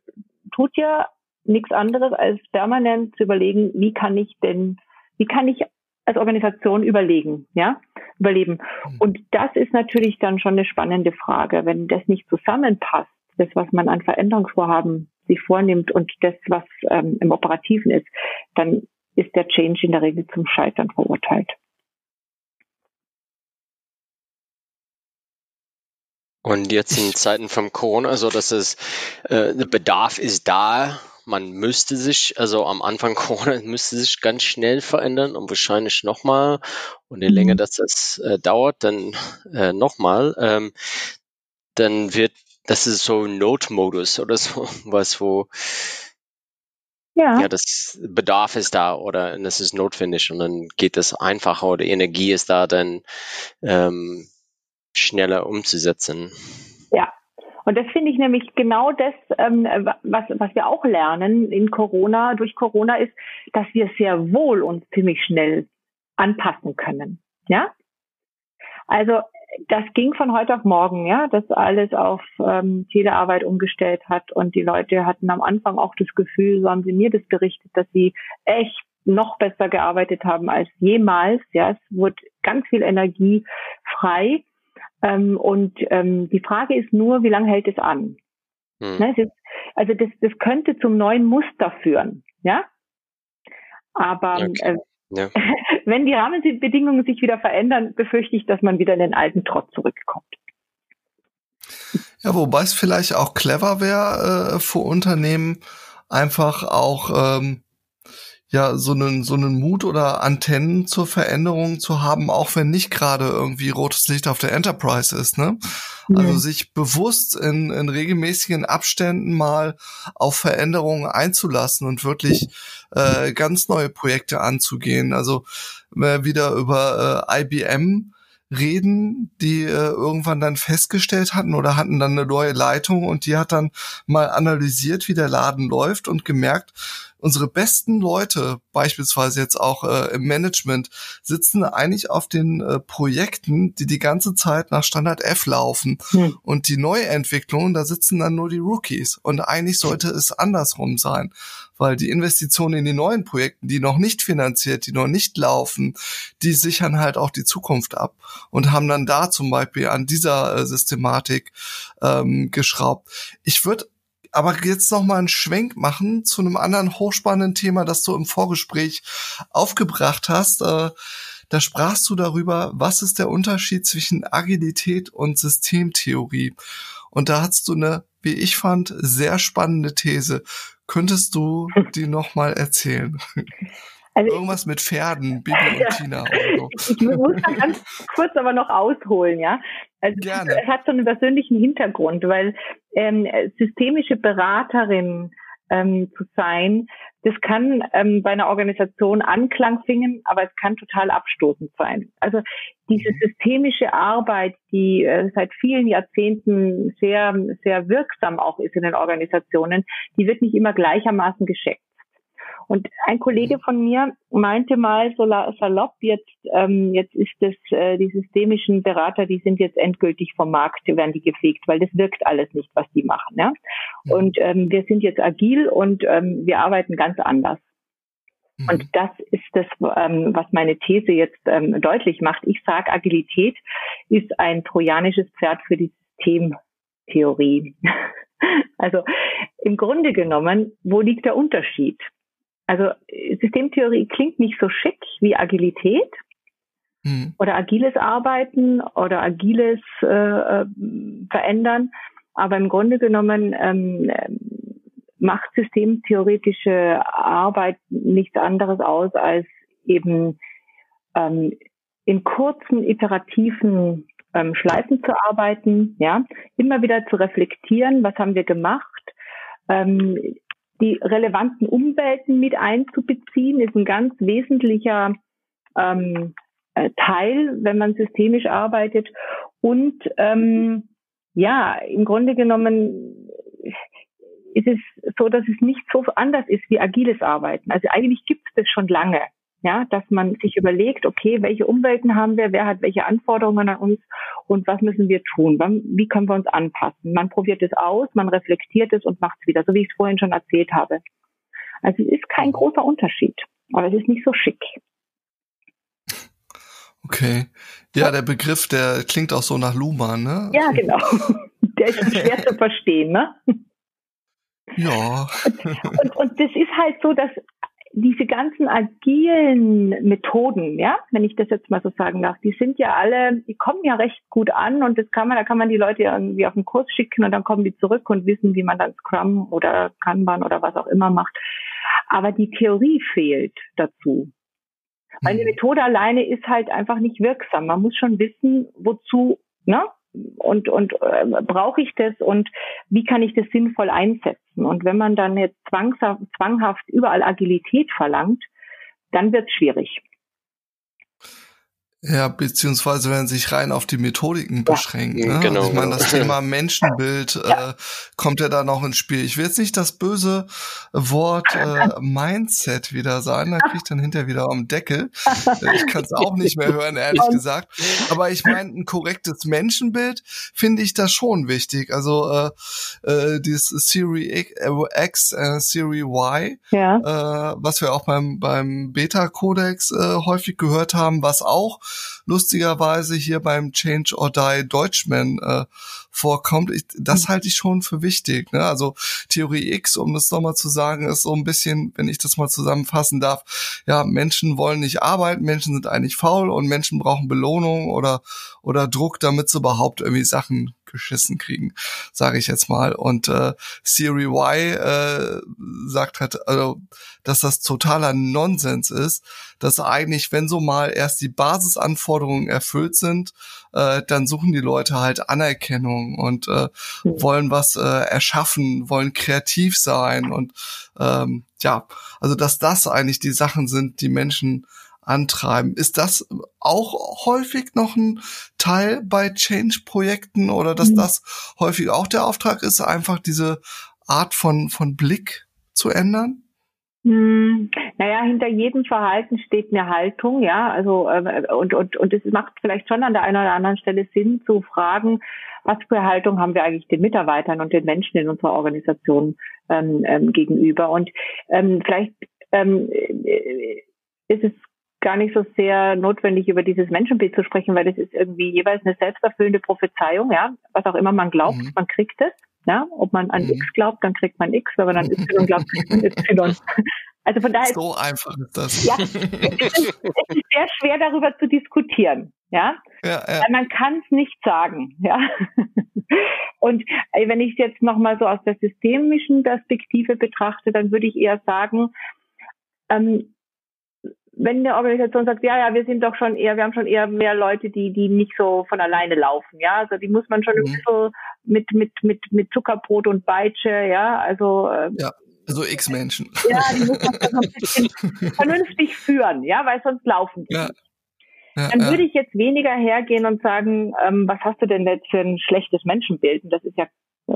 tut ja nichts anderes als permanent zu überlegen, wie kann ich denn, wie kann ich als Organisation überlegen, ja, überleben. Mhm. Und das ist natürlich dann schon eine spannende Frage, wenn das nicht zusammenpasst, das, was man an Veränderungsvorhaben sich vornimmt und das, was ähm, im Operativen ist, dann ist der Change in der Regel zum Scheitern verurteilt. Und jetzt in Zeiten von Corona, also dass es äh, der Bedarf ist da, man müsste sich, also am Anfang Corona müsste sich ganz schnell verändern und wahrscheinlich nochmal. Und je länger mhm. das, das äh, dauert, dann äh, nochmal. Ähm, dann wird, das ist so ein Notmodus oder so, was wo ja. ja, das Bedarf ist da oder es ist notwendig und dann geht es einfacher oder Energie ist da, dann ähm, schneller umzusetzen. Ja, und das finde ich nämlich genau das, ähm, was, was wir auch lernen in Corona, durch Corona ist, dass wir sehr wohl uns ziemlich schnell anpassen können. Ja? Also das ging von heute auf morgen, ja, dass alles auf ähm, Telearbeit umgestellt hat und die Leute hatten am Anfang auch das Gefühl, so haben sie mir das berichtet, dass sie echt noch besser gearbeitet haben als jemals. Ja, es wurde ganz viel Energie frei. Ähm, und ähm, die Frage ist nur, wie lange hält es an? Hm. Ne, es ist, also das, das könnte zum neuen Muster führen, ja. Aber okay. äh, ja. Wenn die Rahmenbedingungen sich wieder verändern, befürchte ich, dass man wieder in den alten Trott zurückkommt. Ja, wobei es vielleicht auch clever wäre äh, für Unternehmen, einfach auch ähm, ja so einen so einen Mut oder Antennen zur Veränderung zu haben, auch wenn nicht gerade irgendwie rotes Licht auf der Enterprise ist, ne? Also sich bewusst in, in regelmäßigen Abständen mal auf Veränderungen einzulassen und wirklich äh, ganz neue Projekte anzugehen. Also äh, wieder über äh, IBM reden, die äh, irgendwann dann festgestellt hatten oder hatten dann eine neue Leitung und die hat dann mal analysiert, wie der Laden läuft und gemerkt, unsere besten Leute, beispielsweise jetzt auch äh, im Management, sitzen eigentlich auf den äh, Projekten, die die ganze Zeit nach Standard F laufen. Hm. Und die Neuentwicklungen, da sitzen dann nur die Rookies. Und eigentlich sollte es andersrum sein, weil die Investitionen in die neuen Projekten, die noch nicht finanziert, die noch nicht laufen, die sichern halt auch die Zukunft ab und haben dann da zum Beispiel an dieser äh, Systematik ähm, geschraubt. Ich würde aber jetzt noch mal einen Schwenk machen zu einem anderen hochspannenden Thema, das du im Vorgespräch aufgebracht hast. Äh, da sprachst du darüber, was ist der Unterschied zwischen Agilität und Systemtheorie. Und da hast du eine, wie ich fand, sehr spannende These. Könntest du die noch mal erzählen? Also Irgendwas mit Pferden, Bibi und. Tina. So. Ich muss da ganz kurz aber noch ausholen, ja. Also Gerne. Es hat so einen persönlichen Hintergrund, weil ähm, systemische Beraterin ähm, zu sein, das kann ähm, bei einer Organisation Anklang finden, aber es kann total abstoßend sein. Also diese mhm. systemische Arbeit, die äh, seit vielen Jahrzehnten sehr, sehr wirksam auch ist in den Organisationen, die wird nicht immer gleichermaßen gescheckt. Und ein Kollege mhm. von mir meinte mal so salopp, jetzt, ähm, jetzt ist das, äh, die systemischen Berater, die sind jetzt endgültig vom Markt, werden die gefegt, weil das wirkt alles nicht, was die machen. Ja? Mhm. Und ähm, wir sind jetzt agil und ähm, wir arbeiten ganz anders. Mhm. Und das ist das, ähm, was meine These jetzt ähm, deutlich macht. Ich sage, Agilität ist ein trojanisches Pferd für die Systemtheorie. also im Grunde genommen, wo liegt der Unterschied? Also Systemtheorie klingt nicht so schick wie Agilität mhm. oder agiles Arbeiten oder agiles äh, äh, Verändern, aber im Grunde genommen ähm, macht systemtheoretische Arbeit nichts anderes aus, als eben ähm, in kurzen iterativen ähm, Schleifen zu arbeiten, ja, immer wieder zu reflektieren, was haben wir gemacht, ähm, die relevanten Umwelten mit einzubeziehen, ist ein ganz wesentlicher ähm, äh, Teil, wenn man systemisch arbeitet. Und ähm, ja, im Grunde genommen ist es so, dass es nicht so anders ist wie agiles Arbeiten. Also eigentlich gibt es das schon lange ja, dass man sich überlegt, okay, welche Umwelten haben wir, wer hat welche Anforderungen an uns und was müssen wir tun, wie können wir uns anpassen. Man probiert es aus, man reflektiert es und macht es wieder, so wie ich es vorhin schon erzählt habe. Also es ist kein großer Unterschied, aber es ist nicht so schick. Okay. Ja, der Begriff, der klingt auch so nach Luhmann, ne? Ja, genau. Der ist schwer zu verstehen, ne? Ja. Und, und, und das ist halt so, dass diese ganzen agilen Methoden, ja, wenn ich das jetzt mal so sagen darf, die sind ja alle, die kommen ja recht gut an und das kann man, da kann man die Leute irgendwie auf den Kurs schicken und dann kommen die zurück und wissen, wie man dann Scrum oder Kanban oder was auch immer macht. Aber die Theorie fehlt dazu. Weil die mhm. Methode alleine ist halt einfach nicht wirksam. Man muss schon wissen, wozu, ne? Und, und äh, brauche ich das und wie kann ich das sinnvoll einsetzen? Und wenn man dann jetzt zwangshaft, zwanghaft überall Agilität verlangt, dann wird es schwierig. Ja, beziehungsweise wenn sich rein auf die Methodiken beschränkt. Ne? Genau. Also ich meine, das Thema Menschenbild ja. äh, kommt ja da noch ins Spiel. Ich will jetzt nicht das böse Wort äh, Mindset wieder sagen, da kriege ich dann hinterher wieder am Deckel. Ich kann es auch nicht mehr hören, ehrlich gesagt. Aber ich meine, ein korrektes Menschenbild finde ich da schon wichtig. Also äh, äh, dieses Siri X, äh, Siri Y, ja. äh, was wir auch beim, beim Beta-Kodex äh, häufig gehört haben, was auch lustigerweise hier beim Change or Die Deutschman äh, vorkommt. Ich, das mhm. halte ich schon für wichtig. Ne? Also Theorie X, um das nochmal zu sagen, ist so ein bisschen, wenn ich das mal zusammenfassen darf, ja, Menschen wollen nicht arbeiten, Menschen sind eigentlich faul und Menschen brauchen Belohnung oder, oder Druck, damit sie überhaupt irgendwie Sachen geschissen kriegen, sage ich jetzt mal. Und äh, Siri Y äh, sagt halt, also, dass das totaler Nonsens ist, dass eigentlich, wenn so mal erst die Basisanforderungen erfüllt sind, äh, dann suchen die Leute halt Anerkennung und äh, mhm. wollen was äh, erschaffen, wollen kreativ sein und ähm, ja, also dass das eigentlich die Sachen sind, die Menschen antreiben. Ist das auch häufig noch ein Teil bei Change-Projekten oder dass mhm. das häufig auch der Auftrag ist, einfach diese Art von, von Blick zu ändern? Hm, naja, hinter jedem Verhalten steht eine Haltung, ja, also äh, und, und, und es macht vielleicht schon an der einen oder anderen Stelle Sinn zu fragen, was für Haltung haben wir eigentlich den Mitarbeitern und den Menschen in unserer Organisation ähm, ähm, gegenüber. Und ähm, vielleicht ähm, äh, ist es gar nicht so sehr notwendig, über dieses Menschenbild zu sprechen, weil das ist irgendwie jeweils eine selbsterfüllende Prophezeiung, ja. Was auch immer man glaubt, mhm. man kriegt es. Ja, ob man an mhm. X glaubt, dann kriegt man X, wenn man an Y glaubt, kriegt man Y. Also von daher. So einfach ist das. Ja, es ist, es ist sehr schwer darüber zu diskutieren. Ja, ja, ja. man kann es nicht sagen. Ja, und äh, wenn ich es jetzt nochmal so aus der systemischen Perspektive betrachte, dann würde ich eher sagen, ähm, wenn eine Organisation sagt, ja, ja, wir sind doch schon eher, wir haben schon eher mehr Leute, die, die nicht so von alleine laufen, ja, also die muss man schon mhm. so mit, mit, mit, mit Zuckerbrot und Beitsche, ja, also, ähm, ja. Also X-Menschen. Ja, die muss man so ein bisschen vernünftig führen, ja, weil sonst laufen die. Ja. Ja, dann würde ich jetzt weniger hergehen und sagen, ähm, was hast du denn jetzt für ein schlechtes Menschenbild? Und das ist ja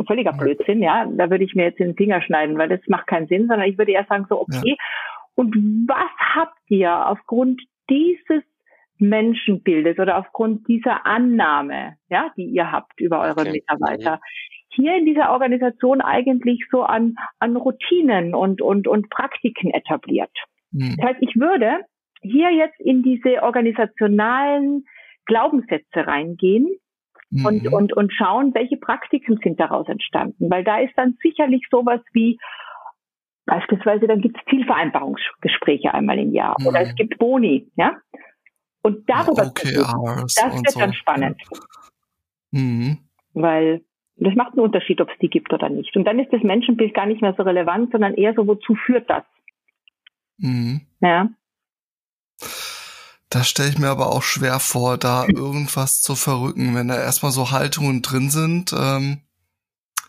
völliger Blödsinn, ja. Da würde ich mir jetzt den Finger schneiden, weil das macht keinen Sinn, sondern ich würde eher sagen, so, okay, und was habt ihr aufgrund dieses Menschenbildes oder aufgrund dieser Annahme, ja, die ihr habt über eure okay. Mitarbeiter, hier in dieser Organisation eigentlich so an, an Routinen und, und, und Praktiken etabliert. Mhm. Das heißt, ich würde hier jetzt in diese organisationalen Glaubenssätze reingehen mhm. und, und, und schauen, welche Praktiken sind daraus entstanden. Weil da ist dann sicherlich sowas wie, Beispielsweise dann gibt es Zielvereinbarungsgespräche einmal im Jahr mhm. oder es gibt Boni, ja. Und darüber okay, zu reden, das wird so. dann spannend. Mhm. Weil das macht einen Unterschied, ob es die gibt oder nicht. Und dann ist das Menschenbild gar nicht mehr so relevant, sondern eher so, wozu führt das? Mhm. Ja. Da stelle ich mir aber auch schwer vor, da irgendwas zu verrücken, wenn da erstmal so Haltungen drin sind. Ähm,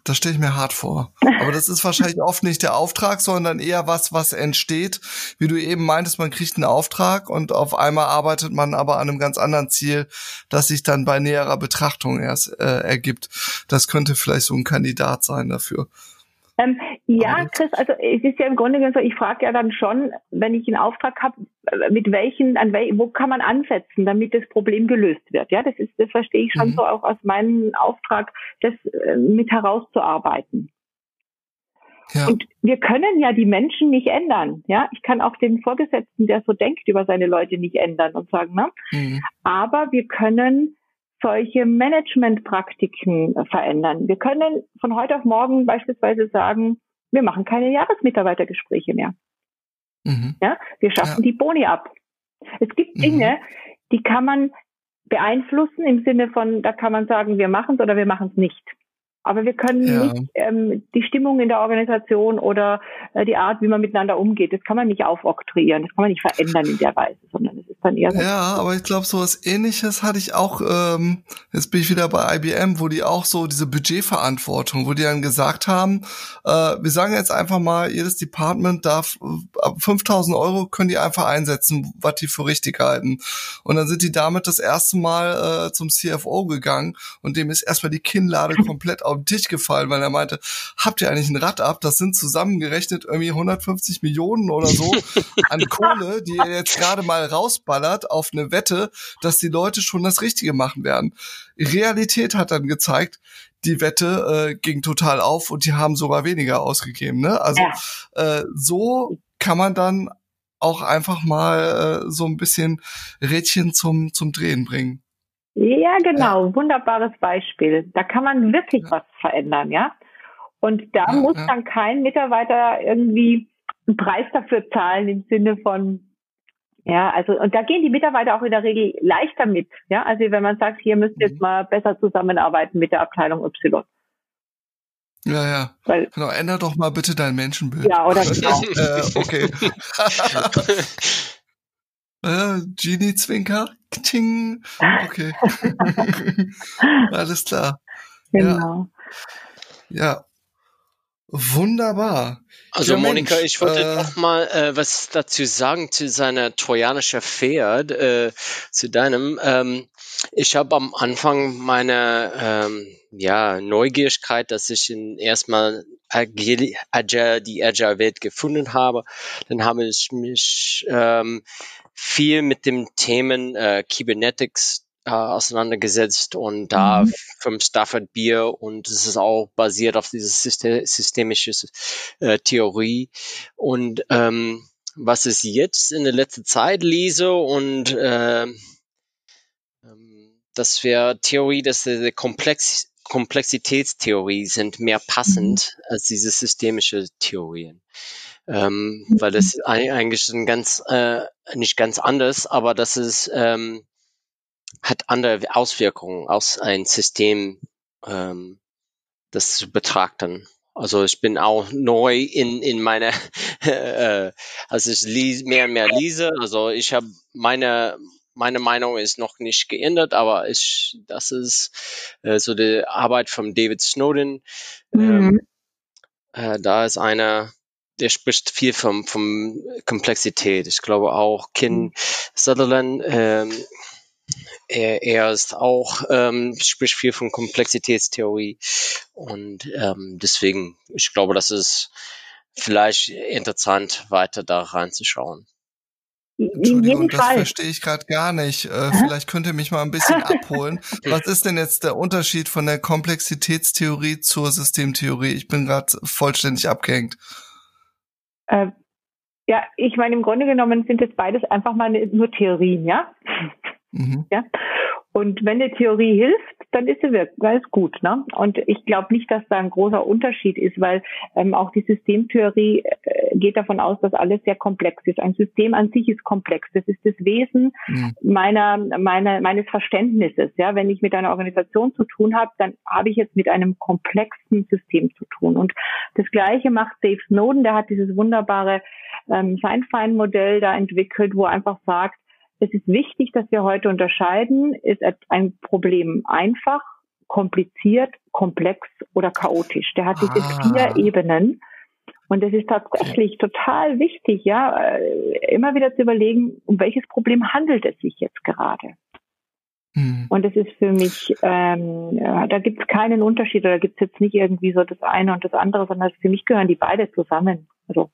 das stelle ich mir hart vor. Aber das ist wahrscheinlich oft nicht der Auftrag, sondern eher was, was entsteht. Wie du eben meintest, man kriegt einen Auftrag und auf einmal arbeitet man aber an einem ganz anderen Ziel, das sich dann bei näherer Betrachtung erst äh, ergibt. Das könnte vielleicht so ein Kandidat sein dafür. Ähm, ja, Chris, also es ist ja im Grunde genommen so, ich frage ja dann schon, wenn ich einen Auftrag habe, mit welchen, an wel, wo kann man ansetzen, damit das Problem gelöst wird. Ja, das ist, das verstehe ich schon mhm. so auch aus meinem Auftrag, das äh, mit herauszuarbeiten. Ja. Und wir können ja die Menschen nicht ändern. Ja, ich kann auch den Vorgesetzten, der so denkt, über seine Leute nicht ändern und sagen, ne? Mhm. Aber wir können solche Managementpraktiken verändern. Wir können von heute auf morgen beispielsweise sagen, wir machen keine Jahresmitarbeitergespräche mehr. Mhm. Ja, wir schaffen ja. die Boni ab. Es gibt mhm. Dinge, die kann man beeinflussen im Sinne von, da kann man sagen, wir machen es oder wir machen es nicht. Aber wir können ja. nicht ähm, die Stimmung in der Organisation oder äh, die Art, wie man miteinander umgeht, das kann man nicht aufoktroyieren, das kann man nicht verändern in der Weise, sondern es ist dann eher. Ja, aber ich glaube, so was ähnliches hatte ich auch, ähm, jetzt bin ich wieder bei IBM, wo die auch so diese Budgetverantwortung, wo die dann gesagt haben, äh, wir sagen jetzt einfach mal, jedes Department darf äh, ab 5000 Euro können die einfach einsetzen, was die für richtig halten. Und dann sind die damit das erste Mal äh, zum CFO gegangen und dem ist erstmal die Kinnlade komplett auf den Tisch gefallen, weil er meinte, habt ihr eigentlich ein Rad ab? Das sind zusammengerechnet irgendwie 150 Millionen oder so an Kohle, die ihr jetzt gerade mal rausballert auf eine Wette, dass die Leute schon das Richtige machen werden. Realität hat dann gezeigt, die Wette äh, ging total auf und die haben sogar weniger ausgegeben. Ne? Also ja. äh, so kann man dann auch einfach mal äh, so ein bisschen Rädchen zum, zum Drehen bringen. Ja, genau. Ja. Wunderbares Beispiel. Da kann man wirklich ja. was verändern, ja. Und da ja, muss dann kein Mitarbeiter irgendwie einen Preis dafür zahlen im Sinne von, Ja, also und da gehen die Mitarbeiter auch in der Regel leichter mit. Ja, also wenn man sagt, hier müsst ihr jetzt mhm. mal besser zusammenarbeiten mit der Abteilung Y. Ja, ja. Weil, genau, änder doch mal bitte dein Menschenbild. Ja, oder genau. äh, okay. äh, Genie Zwinker. Ting. Okay. Alles klar. Genau. Ja. ja. Wunderbar. Also ja, Monika, Mensch, ich wollte äh, noch mal äh, was dazu sagen zu seiner trojanische Pferd, äh, zu deinem. Ähm, ich habe am Anfang meine ähm, ja, Neugierigkeit, dass ich in erstmal Agile, Agile, die Agile-Welt gefunden habe. Dann habe ich mich ähm, viel mit dem Themen äh, Kybernetics äh, auseinandergesetzt und da mhm. vom Stafford Bier und es ist auch basiert auf diese systemische äh, Theorie und ähm, was ich jetzt in der letzten Zeit lese und äh, dass wir Theorie, dass die Komplex Komplexitätstheorie sind mehr passend mhm. als diese systemische Theorien. Ähm, weil das eigentlich ein ganz, äh, nicht ganz anders, aber das ist, ähm, hat andere Auswirkungen aus ein System, ähm, das zu betrachten. Also ich bin auch neu in, in meiner, äh, also ich lese, mehr und mehr lese. Also ich habe meine, meine Meinung ist noch nicht geändert, aber ich, das ist äh, so die Arbeit von David Snowden. Mhm. Ähm, äh, da ist einer, der spricht viel vom, vom Komplexität. Ich glaube auch Ken mhm. Sutherland, ähm, er, er ist auch, ähm, spricht viel von Komplexitätstheorie und ähm, deswegen, ich glaube, das ist vielleicht interessant, weiter da reinzuschauen. Entschuldigung, das Fall. verstehe ich gerade gar nicht. Äh, vielleicht könnt ihr mich mal ein bisschen abholen. Was ist denn jetzt der Unterschied von der Komplexitätstheorie zur Systemtheorie? Ich bin gerade vollständig abgehängt. Äh, ja, ich meine, im Grunde genommen sind es beides einfach mal nur Theorien, ja? Mhm. Ja. Und wenn eine Theorie hilft, dann ist sie wirklich ist gut. Ne? Und ich glaube nicht, dass da ein großer Unterschied ist, weil ähm, auch die Systemtheorie äh, geht davon aus, dass alles sehr komplex ist. Ein System an sich ist komplex. Das ist das Wesen mhm. meiner, meiner, meines Verständnisses. Ja, wenn ich mit einer Organisation zu tun habe, dann habe ich jetzt mit einem komplexen System zu tun. Und das Gleiche macht Dave Snowden. Der hat dieses wunderbare ähm, Feinfein-Modell da entwickelt, wo er einfach sagt, es ist wichtig, dass wir heute unterscheiden, ist ein Problem einfach, kompliziert, komplex oder chaotisch. Der hat diese ah. vier Ebenen. Und es ist tatsächlich total wichtig, ja, äh, immer wieder zu überlegen, um welches Problem handelt es sich jetzt gerade. Hm. Und es ist für mich, ähm, ja, da gibt es keinen Unterschied oder gibt es jetzt nicht irgendwie so das eine und das andere, sondern für mich gehören die beide zusammen. Also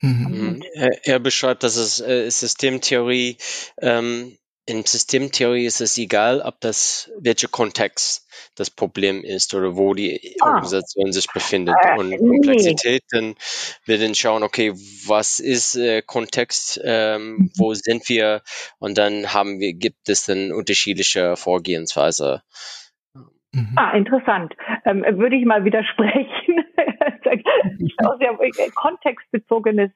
Mhm. mhm. Er, er, beschreibt, dass es äh, Systemtheorie, ähm, in Systemtheorie ist es egal, ob das, welcher Kontext das Problem ist oder wo die ah. Organisation sich befindet. Äh, und Komplexität, dann wir dann schauen, okay, was ist äh, Kontext, ähm, mhm. wo sind wir? Und dann haben wir, gibt es dann unterschiedliche Vorgehensweise. Mhm. Ah, interessant. Ähm, würde ich mal widersprechen. sehr äh, kontextbezogenes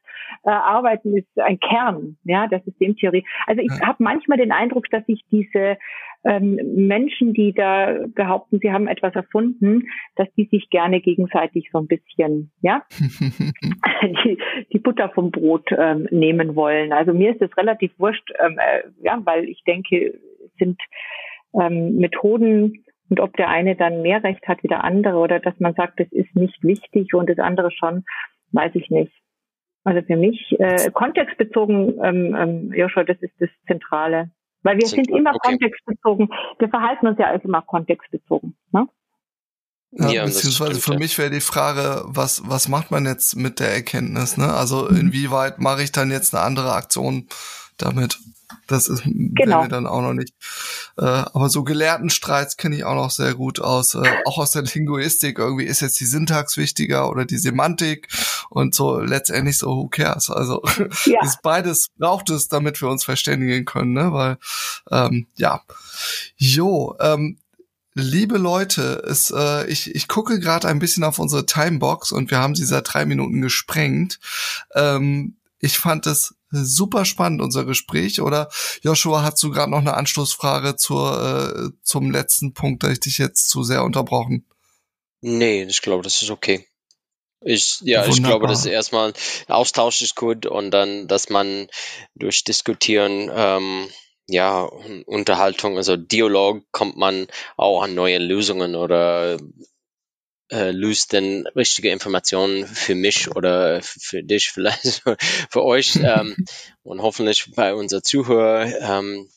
äh, Arbeiten ist ein Kern ja, der Systemtheorie. Also ich ja. habe manchmal den Eindruck, dass sich diese ähm, Menschen, die da behaupten, sie haben etwas erfunden, dass die sich gerne gegenseitig so ein bisschen, ja, die, die Butter vom Brot ähm, nehmen wollen. Also mir ist das relativ wurscht, ähm, äh, ja, weil ich denke, es sind ähm, Methoden und ob der eine dann mehr Recht hat wie der andere oder dass man sagt, das ist nicht wichtig und das andere schon, weiß ich nicht. Also für mich äh, kontextbezogen, ähm, ähm, Joshua, das ist das Zentrale. Weil wir sind, sind immer okay. kontextbezogen. Wir verhalten uns ja als immer kontextbezogen. Ne? Ja, ja, beziehungsweise stimmt, für mich wäre die Frage, was, was macht man jetzt mit der Erkenntnis? Ne? Also mhm. inwieweit mache ich dann jetzt eine andere Aktion damit? Das ist genau. mir dann auch noch nicht. Äh, aber so Gelehrtenstreits kenne ich auch noch sehr gut aus. Äh, auch aus der Linguistik. Irgendwie ist jetzt die Syntax wichtiger oder die Semantik und so letztendlich so who cares. Also ja. ist beides braucht es, damit wir uns verständigen können, ne? Weil ähm, ja. Jo, ähm, Liebe Leute, es, äh, ich, ich gucke gerade ein bisschen auf unsere Timebox und wir haben sie seit drei Minuten gesprengt. Ähm, ich fand es super spannend, unser Gespräch. Oder Joshua, hast du gerade noch eine Anschlussfrage zur, äh, zum letzten Punkt, da ich dich jetzt zu sehr unterbrochen? Nee, ich glaube, das ist okay. Ich, ja, Wunderbar. ich glaube, dass erstmal Austausch ist gut und dann, dass man durch Diskutieren, ähm, ja, Unterhaltung, also Dialog, kommt man auch an neue Lösungen oder äh, löst denn richtige Informationen für mich oder für dich vielleicht für euch ähm, und hoffentlich bei unser Zuhörer. Ähm,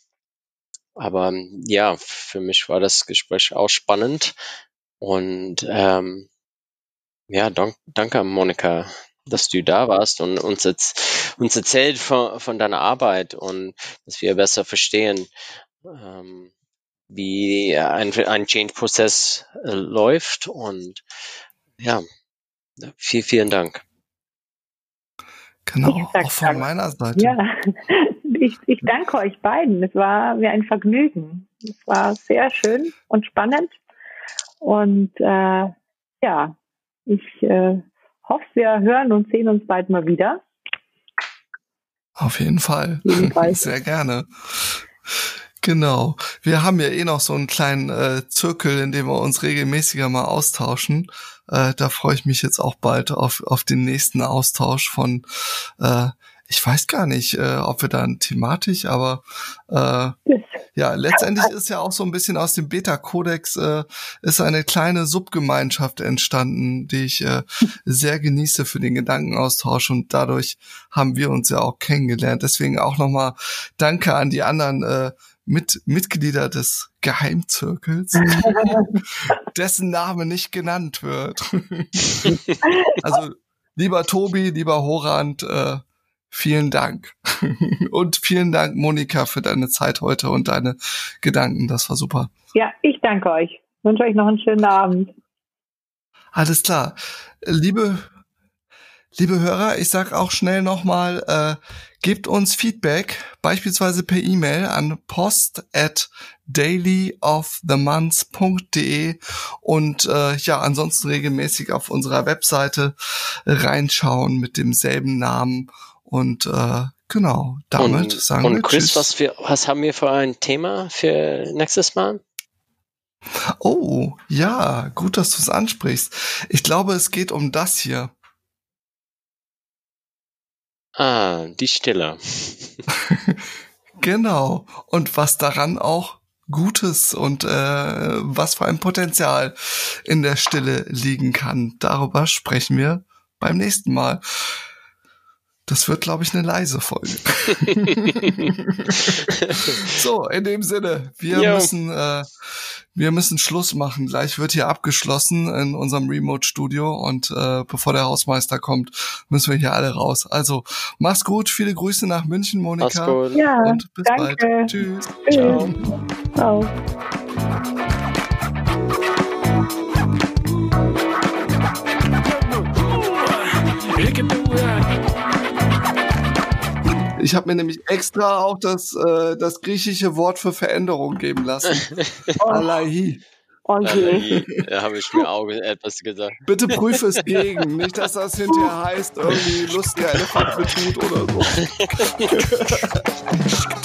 aber ja, für mich war das Gespräch auch spannend und ähm, ja, dank, danke Monika, dass du da warst und uns jetzt uns erzählt von, von deiner Arbeit und dass wir besser verstehen, ähm, wie ein, ein Change-Prozess äh, läuft. Und ja, vielen, vielen Dank. Genau, auch von meiner Seite. Ja, ich, ich danke euch beiden. Es war mir ein Vergnügen. Es war sehr schön und spannend. Und äh, ja, ich äh, hoffe, wir hören und sehen uns bald mal wieder. Auf jeden Fall. Jedenfalls. Sehr gerne. Genau. Wir haben ja eh noch so einen kleinen äh, Zirkel, in dem wir uns regelmäßiger mal austauschen. Äh, da freue ich mich jetzt auch bald auf, auf den nächsten Austausch von, äh, ich weiß gar nicht, äh, ob wir dann thematisch, aber äh, ja, letztendlich ist ja auch so ein bisschen aus dem Beta-Kodex äh, ist eine kleine Subgemeinschaft entstanden, die ich äh, sehr genieße für den Gedankenaustausch und dadurch haben wir uns ja auch kennengelernt. Deswegen auch nochmal Danke an die anderen äh, mit Mitglieder des Geheimzirkels, dessen Name nicht genannt wird. also lieber Tobi, lieber Horand, äh, vielen Dank. und vielen Dank, Monika, für deine Zeit heute und deine Gedanken. Das war super. Ja, ich danke euch. Ich wünsche euch noch einen schönen Abend. Alles klar. Liebe Liebe Hörer, ich sag auch schnell nochmal, äh, gebt uns Feedback, beispielsweise per E-Mail an post at dailyofthemonth.de und äh, ja, ansonsten regelmäßig auf unserer Webseite reinschauen mit demselben Namen und äh, genau, damit und, sagen und wir Chris, tschüss. Was, wir, was haben wir für ein Thema für nächstes Mal? Oh, ja, gut, dass du es ansprichst. Ich glaube, es geht um das hier. Ah, die Stille. genau. Und was daran auch Gutes und äh, was für ein Potenzial in der Stille liegen kann. Darüber sprechen wir beim nächsten Mal. Das wird, glaube ich, eine leise Folge. so, in dem Sinne, wir jo. müssen, äh, wir müssen Schluss machen. Gleich wird hier abgeschlossen in unserem Remote-Studio und äh, bevor der Hausmeister kommt, müssen wir hier alle raus. Also, mach's gut, viele Grüße nach München, Monika. Mach's gut. Ja, und bis danke. bald. Tschüss. Tschüss. Ciao. Ciao. Ich habe mir nämlich extra auch das, äh, das griechische Wort für Veränderung geben lassen. Alahi. Okay. Da habe ich mir auch etwas gesagt. Bitte prüfe es gegen. Nicht, dass das hinterher heißt, irgendwie lustiger Elefant betut oder so.